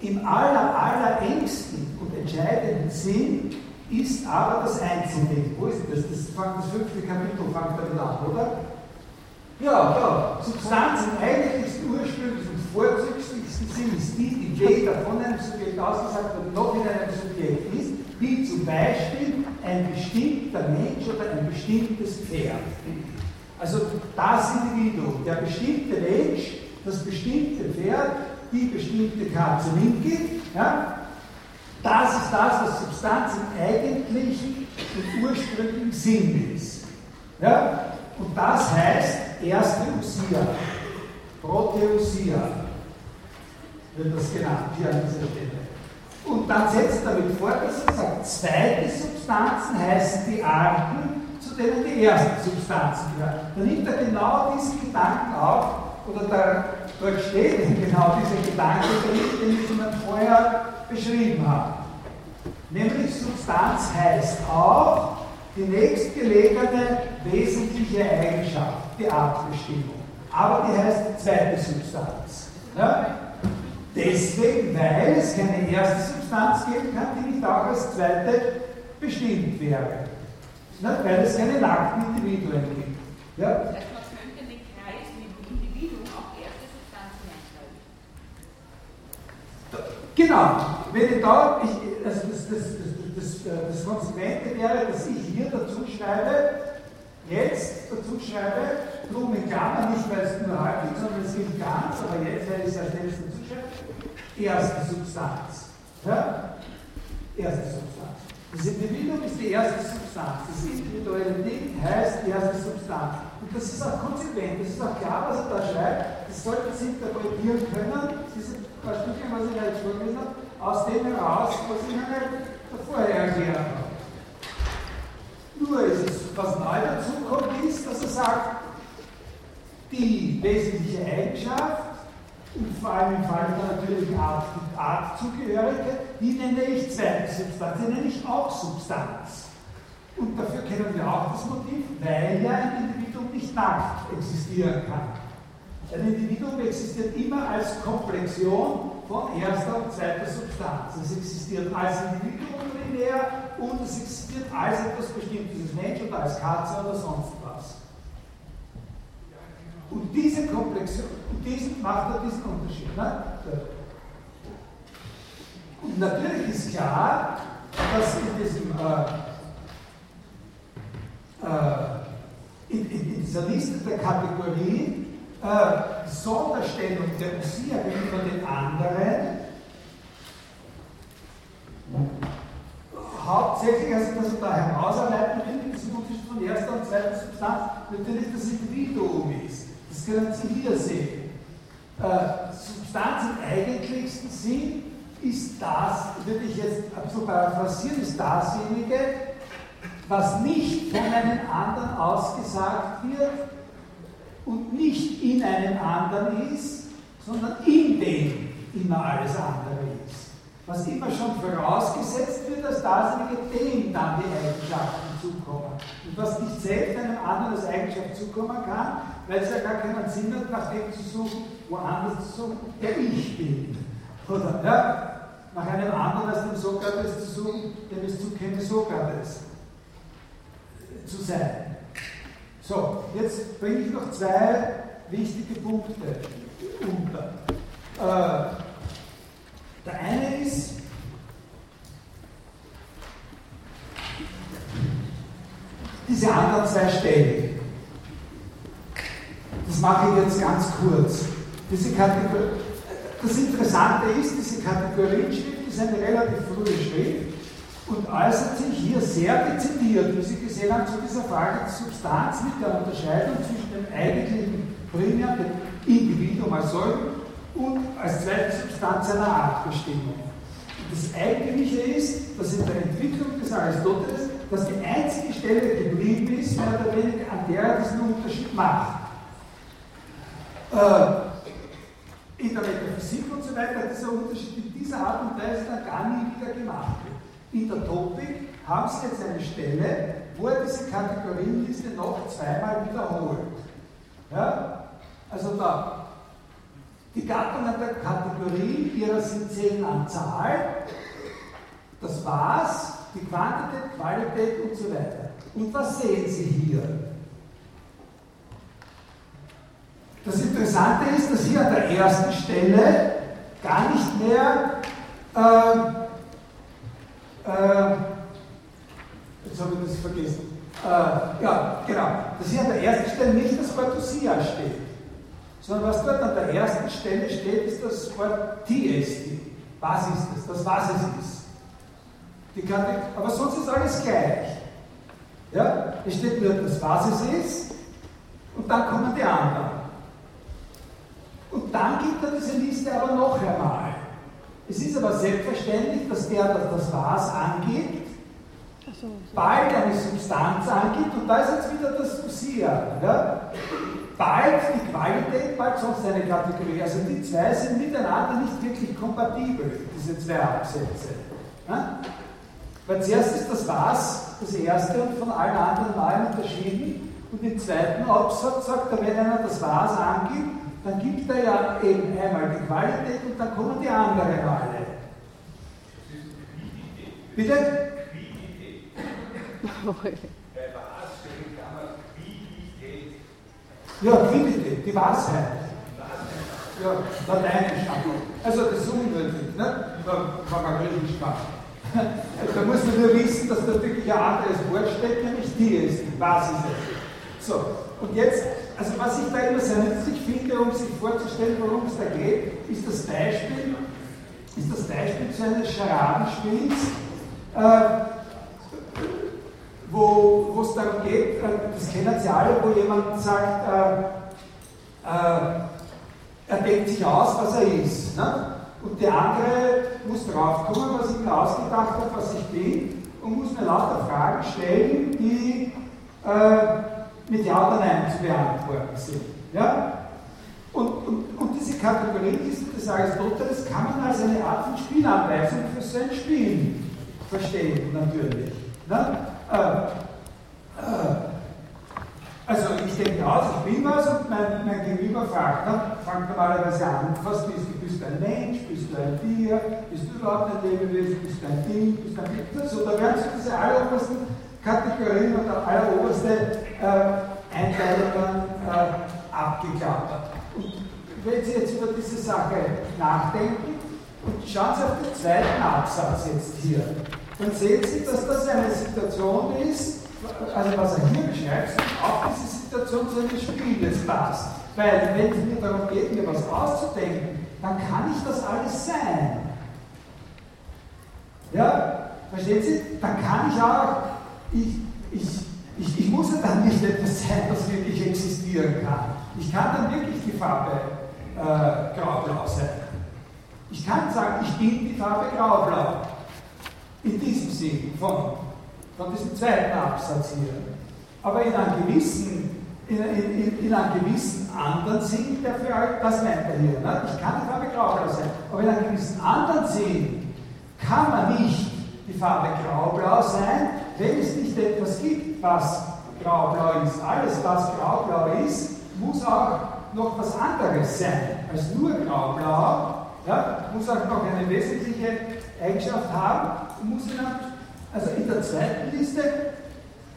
im aller, aller engsten und entscheidenden Sinn ist aber das Einzelding. Wo ist das? Das, fängt, das fünfte Kapitel fängt damit an, oder? Ja, ja. Substanz im eigentlichsten, ursprünglichen, vorzüglichsten Sinn ist die, die weder von einem Subjekt ausgesagt wird, noch in einem Subjekt ist, wie zum Beispiel ein bestimmter Mensch oder ein bestimmtes Pferd. Also das Individuum, der bestimmte Mensch, das bestimmte Pferd, die bestimmte Katze mitgibt, ja, das ist das, was Substanz im eigentlichen und ursprünglichen Sinn ist. Ja? Und das heißt erste Usia, Proteusia wird das genannt hier an dieser Stelle. Und dann setzt damit fort, dass er sagt, zweite Substanzen heißen die Arten, zu denen die ersten Substanzen gehören. Da nimmt er genau diesen Gedanken auf, oder da, dort steht genau dieser Gedanke, den ich Ihnen vorher beschrieben habe. Nämlich Substanz heißt auch die nächstgelegene wesentliche Eigenschaft, die Artbestimmung. Aber die heißt zweite Substanz. Ja? Deswegen, weil es keine erste Substanz geben kann, die nicht auch als zweite bestimmt wäre. Ja? Weil es keine nackten Individuen gibt. Ja? Das heißt, man könnte in den Kreis mit dem Individuum auch erste Substanzen einschreiben. Genau, wenn ich da, ich, also das, das, das, das, Konsequente wäre, dass ich hier dazu schreibe, jetzt dazu schreibe, drum in Klammern, nicht weil es nur halb ist, sondern es gilt ganz, aber jetzt, weil ich es als letztes dazu schreibe, erste Substanz. Ja? Erste Substanz. Das Individuum ist die erste Substanz. Das individuelle Ding heißt erste Substanz. Und das ist auch konsequent, das ist auch klar, was er da schreibt. Das sollte Sie interpretieren können. Diese paar Stücke, was ich jetzt vorgelesen habe, aus dem heraus, was ich Ihnen vorher erklärt habe. Nur ist es, was neu dazu kommt, ist, dass er sagt, die wesentliche Eigenschaft, und vor allem im Fall der natürlichen Art, Artzugehörige, die nenne ich zweite Substanz, die nenne ich auch Substanz. Und dafür kennen wir auch das Motiv, weil ja ein Individuum nicht nackt existieren kann. Ein Individuum existiert immer als Komplexion von erster und zweiter Substanz. Es existiert als Individuum primär und es existiert als etwas Bestimmtes, als Mensch oder als Katze oder sonst was. Und diese Komplexion, und diesen macht er diesen Unterschied. Ne? Und natürlich ist klar, dass in diesem äh, äh, in, in, in, dieser Liste der Kategorien äh, Sonderstellung der Usia gegenüber den anderen hauptsächlich, also dass er da herausarbeiten will, in diesem Unterschied von erster und zweiter Substanz, natürlich das Individuum ist. Das können Sie hier sehen. Äh, Substanz im eigentlichsten Sinn ist das, würde ich jetzt so paraphrasieren, ist dasjenige, was nicht von einem anderen ausgesagt wird und nicht in einem anderen ist, sondern in dem immer alles andere ist. Was immer schon vorausgesetzt wird, dass dasjenige dem dann die Eigenschaften zukommen. Und was nicht selbst einem anderen als Eigenschaft zukommen kann, weil es ja gar keinen Sinn hat, nach dem zu suchen, woanders zu suchen, der ich bin. Oder, ja? nach einem anderen als dem Sokrates zu suchen, dem es zukäme, Sokrates zu sein. So, jetzt bringe ich noch zwei wichtige Punkte unter. Äh, der eine ist, diese anderen zwei Stellen. Das mache ich jetzt ganz kurz. Diese Kategorie, das Interessante ist, diese Kategorienschrift ist eine relativ frühe Schrift und äußert sich hier sehr dezidiert, wie Sie gesehen haben, zu dieser Frage der Substanz mit der Unterscheidung zwischen dem eigentlichen Primär, dem Individuum als solchen und als zweite Substanz einer Artbestimmung. Das Eigentliche ist, dass in der Entwicklung des Aristoteles dass die einzige Stelle geblieben ist, mehr oder weniger, an der er diesen Unterschied macht. Äh, in der Metaphysik und so weiter hat dieser Unterschied in dieser Art und Weise dann gar nie wieder gemacht. In der Topik haben Sie jetzt eine Stelle, wo er diese Kategorienliste noch zweimal wiederholt. Ja? Also da, die Gattungen der Kategorie ihrer sind zehn an Zahl, das war's, die Quantität, Qualität und so weiter. Und was sehen Sie hier? Das Interessante ist, dass hier an der ersten Stelle gar nicht mehr äh, äh, jetzt habe ich das vergessen. Äh, ja, genau. Dass hier an der ersten Stelle nicht das Wort Usia steht, sondern was dort an der ersten Stelle steht, ist das Wort TST. Was ist das? Das, was es ist. Die kann, aber sonst ist alles gleich. Ja? Es steht nur das, was es ist, und dann kommen die anderen. Und dann gibt er diese Liste aber noch einmal. Es ist aber selbstverständlich, dass der, das das Was angibt, bald eine Substanz angibt, und da ist jetzt wieder das Lucia. Ja? Bald die Qualität, bald sonst eine Kategorie. Also die zwei sind miteinander nicht wirklich kompatibel, diese zwei Absätze. Ja? Weil zuerst ist das Was das erste und von allen anderen Malen unterschieden. Und im zweiten Absatz sagt er, wenn einer das Was angibt, dann gibt er ja eben einmal die Qualität und dann kommen die anderen alle. Bitte? Ja, Quidität, die Wahrheit. Ja, Lateinisch. Also das ist unmöglich, ne? wenn man Griechisch kann. Da muss man nur wissen, dass da wirklich ein anderes Wort steckt, nämlich die ist, was ist es. So, und jetzt, also was ich da immer sehr nützlich finde, um sich vorzustellen, worum es da geht, ist das Beispiel, ist das Beispiel zu eines Scharadenspiels, äh, wo es darum geht, äh, das kennen Sie alle, wo jemand sagt, äh, äh, er denkt sich aus, was er ist. Ne? Und der andere muss draufkommen, was ich mir ausgedacht habe, was ich bin, und muss mir lauter Fragen stellen, die äh, mit Ja oder Nein zu beantworten sind. Ja? Und, und, und diese Kategorie des Aristoteles kann man als eine Art von Spielanweisung für sein Spiel verstehen, natürlich. Ne? Äh, äh, also ich denke aus, ich bin was und mein, mein Gegenüber fragt, na, fängt normalerweise an, was bist du? Bist du ein Mensch? Bist du ein Tier? Bist du überhaupt ein Lebewesen? Bist du ein Ding? Bist du ein Ding? So, da werden so diese allerobersten Kategorien oder alleroberste äh, Einteilungen äh, abgeklappert. Und wenn Sie jetzt über diese Sache nachdenken und schauen Sie auf den zweiten Absatz jetzt hier, dann sehen Sie, dass das eine Situation ist, also was er hier beschreibt, auch diese Situation seines Spieles passt. Weil wenn es mir darum geht, mir was auszudenken, dann kann ich das alles sein. Ja, verstehen Sie? Dann kann ich auch, ich, ich, ich, ich muss ja dann nicht etwas sein, was wirklich existieren kann. Ich kann dann wirklich die Farbe äh, graublau sein. Ich kann sagen, ich bin die Farbe graublau. In diesem Sinn von von diesem zweiten Absatz hier. Aber in einem gewissen, in, in, in einem gewissen anderen Sinn, der das meint er hier. Ne? Ich kann die Farbe graublau sein, aber in einem gewissen anderen Sinn kann man nicht die Farbe graublau sein, wenn es nicht etwas gibt, was graublau ist. Alles, was graublau ist, muss auch noch was anderes sein als nur graublau. Ja, muss auch noch eine wesentliche Eigenschaft haben und muss ihn also in der zweiten Liste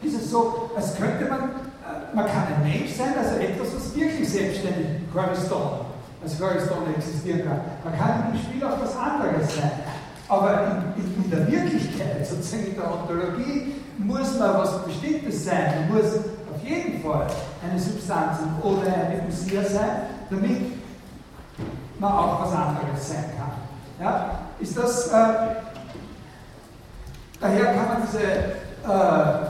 ist es so, als könnte man, äh, man kann ein Mensch sein, also etwas, was wirklich selbstständig Cornerstone, als Cornerstone existieren kann. Man kann im Spiel auch was anderes sein. Aber in, in, der Wirklichkeit, sozusagen in der Ontologie, muss man was Bestimmtes sein. Man muss auf jeden Fall eine Substanz oder eine Usia sein, damit man auch was anderes sein kann. Ja? Ist das, äh, daher kann man diese, äh,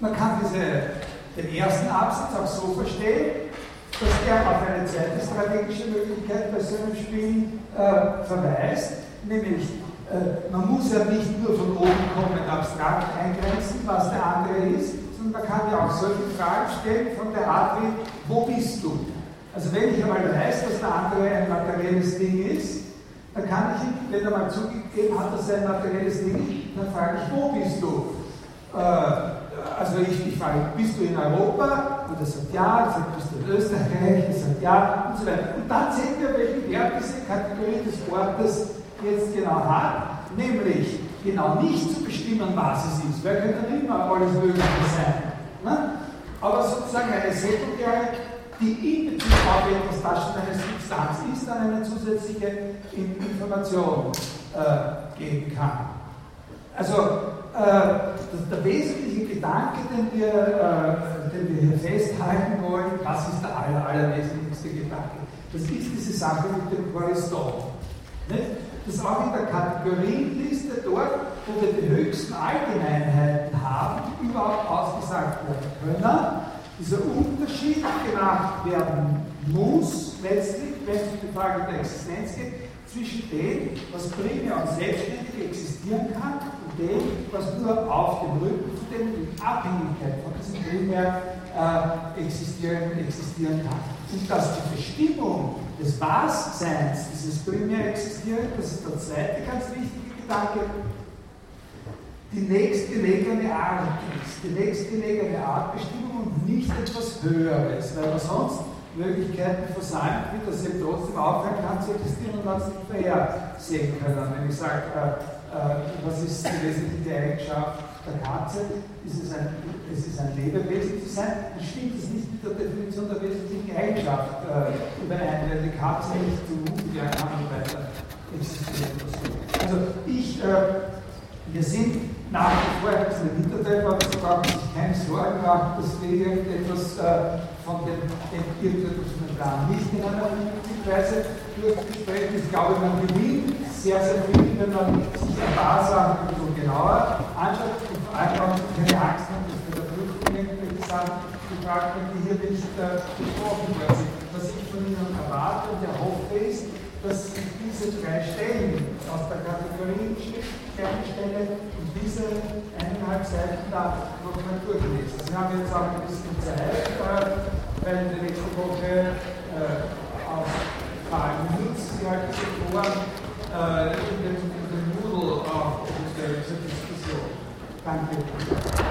man kann diese, den ersten Absatz auch so verstehen, dass der auf eine zweite strategische Möglichkeit bei so einem Spiel äh, verweist, nämlich äh, man muss ja nicht nur von oben kommend abstrakt eingrenzen, was der andere ist, sondern man kann ja auch solche Fragen stellen von der Art wie, wo bist du? Also wenn ich einmal weiß, dass der andere ein materielles Ding ist, dann kann ich ihn, wenn er mal zugegeben hat, dass er ein materielles Ding ist, dann frage ich, wo bist du? Äh, also ich, ich frage, bist du in Europa? Und er sagt ja, sage, bist du in Österreich? Ich sage ja, und so weiter. Und dann sehen wir, welchen Wert diese Kategorie des Wortes jetzt genau hat, nämlich genau nicht zu bestimmen, was es ist. Wer könnte immer alles Mögliche sein? Ne? Aber sozusagen eine sekundäre, die in Bezug auf etwas, das schon eine Substanz ist, dann eine zusätzliche Information äh, geben kann. Also äh, der wesentliche Gedanke, den wir, äh, den wir hier festhalten wollen, was ist der aller, allerwesentlichste Gedanke? Das ist diese Sache mit dem Choriston. Das auch in der Kategorienliste dort, wo wir die höchsten Allgemeinheiten haben, die überhaupt ausgesagt werden können, dieser Unterschied gemacht werden muss, letztlich, wenn es um die Frage der Existenz geht, zwischen dem, was primär und selbstständig existieren kann, und dem, was nur auf dem Rücken von dem in Abhängigkeit von diesem primär äh, existieren, existieren kann. Und dass die Bestimmung des Was-Seins, dieses primär Existieren, das ist der zweite ganz wichtige Gedanke, die nächstgelegene Art ist, die nächstgelegene Artbestimmung und nicht etwas Höheres, weil man sonst Möglichkeiten versäumt wird, dass sie trotzdem aufhören kann zu existieren und man es nicht vorhersehen können. Wenn ich sage, äh, äh, was ist die wesentliche Eigenschaft der Katze? Ist es, ein, es ist ein Lebewesen zu sein, dann stimmt es nicht mit der Definition der wesentlichen Eigenschaft äh, überein, weil die Katze nicht zu Mutjahr kann und weiter existieren. Also ich, äh, wir sind nach wie vor ein bisschen Hinterteil, aber brauchen sich keine Sorgen machen, dass wir irgendetwas äh, von dem entwickelten Plan nicht in einer vernünftigen Weise durchbesprechen. Ich glaube, man gewinnt sehr, sehr viel, wenn man sich ein paar Sachen bisschen genauer anschaut und vor allem auch keine Angst hat, dass bei der irgendwelche Sachen gefragt werden, die hier nicht äh, besprochen werden. Was ich von Ihnen erwarte und erhoffe ist, dass Sie diese drei Stellen aus der Kategorie Sternstelle und diese eineinhalb Seiten da nochmal durchlesen. Sie haben jetzt auch ein bisschen Zeit. Äh, weil wir nächste Woche äh, auf Fragen die halt vor äh, in dem, in Moodle auch diese Diskussion. Danke.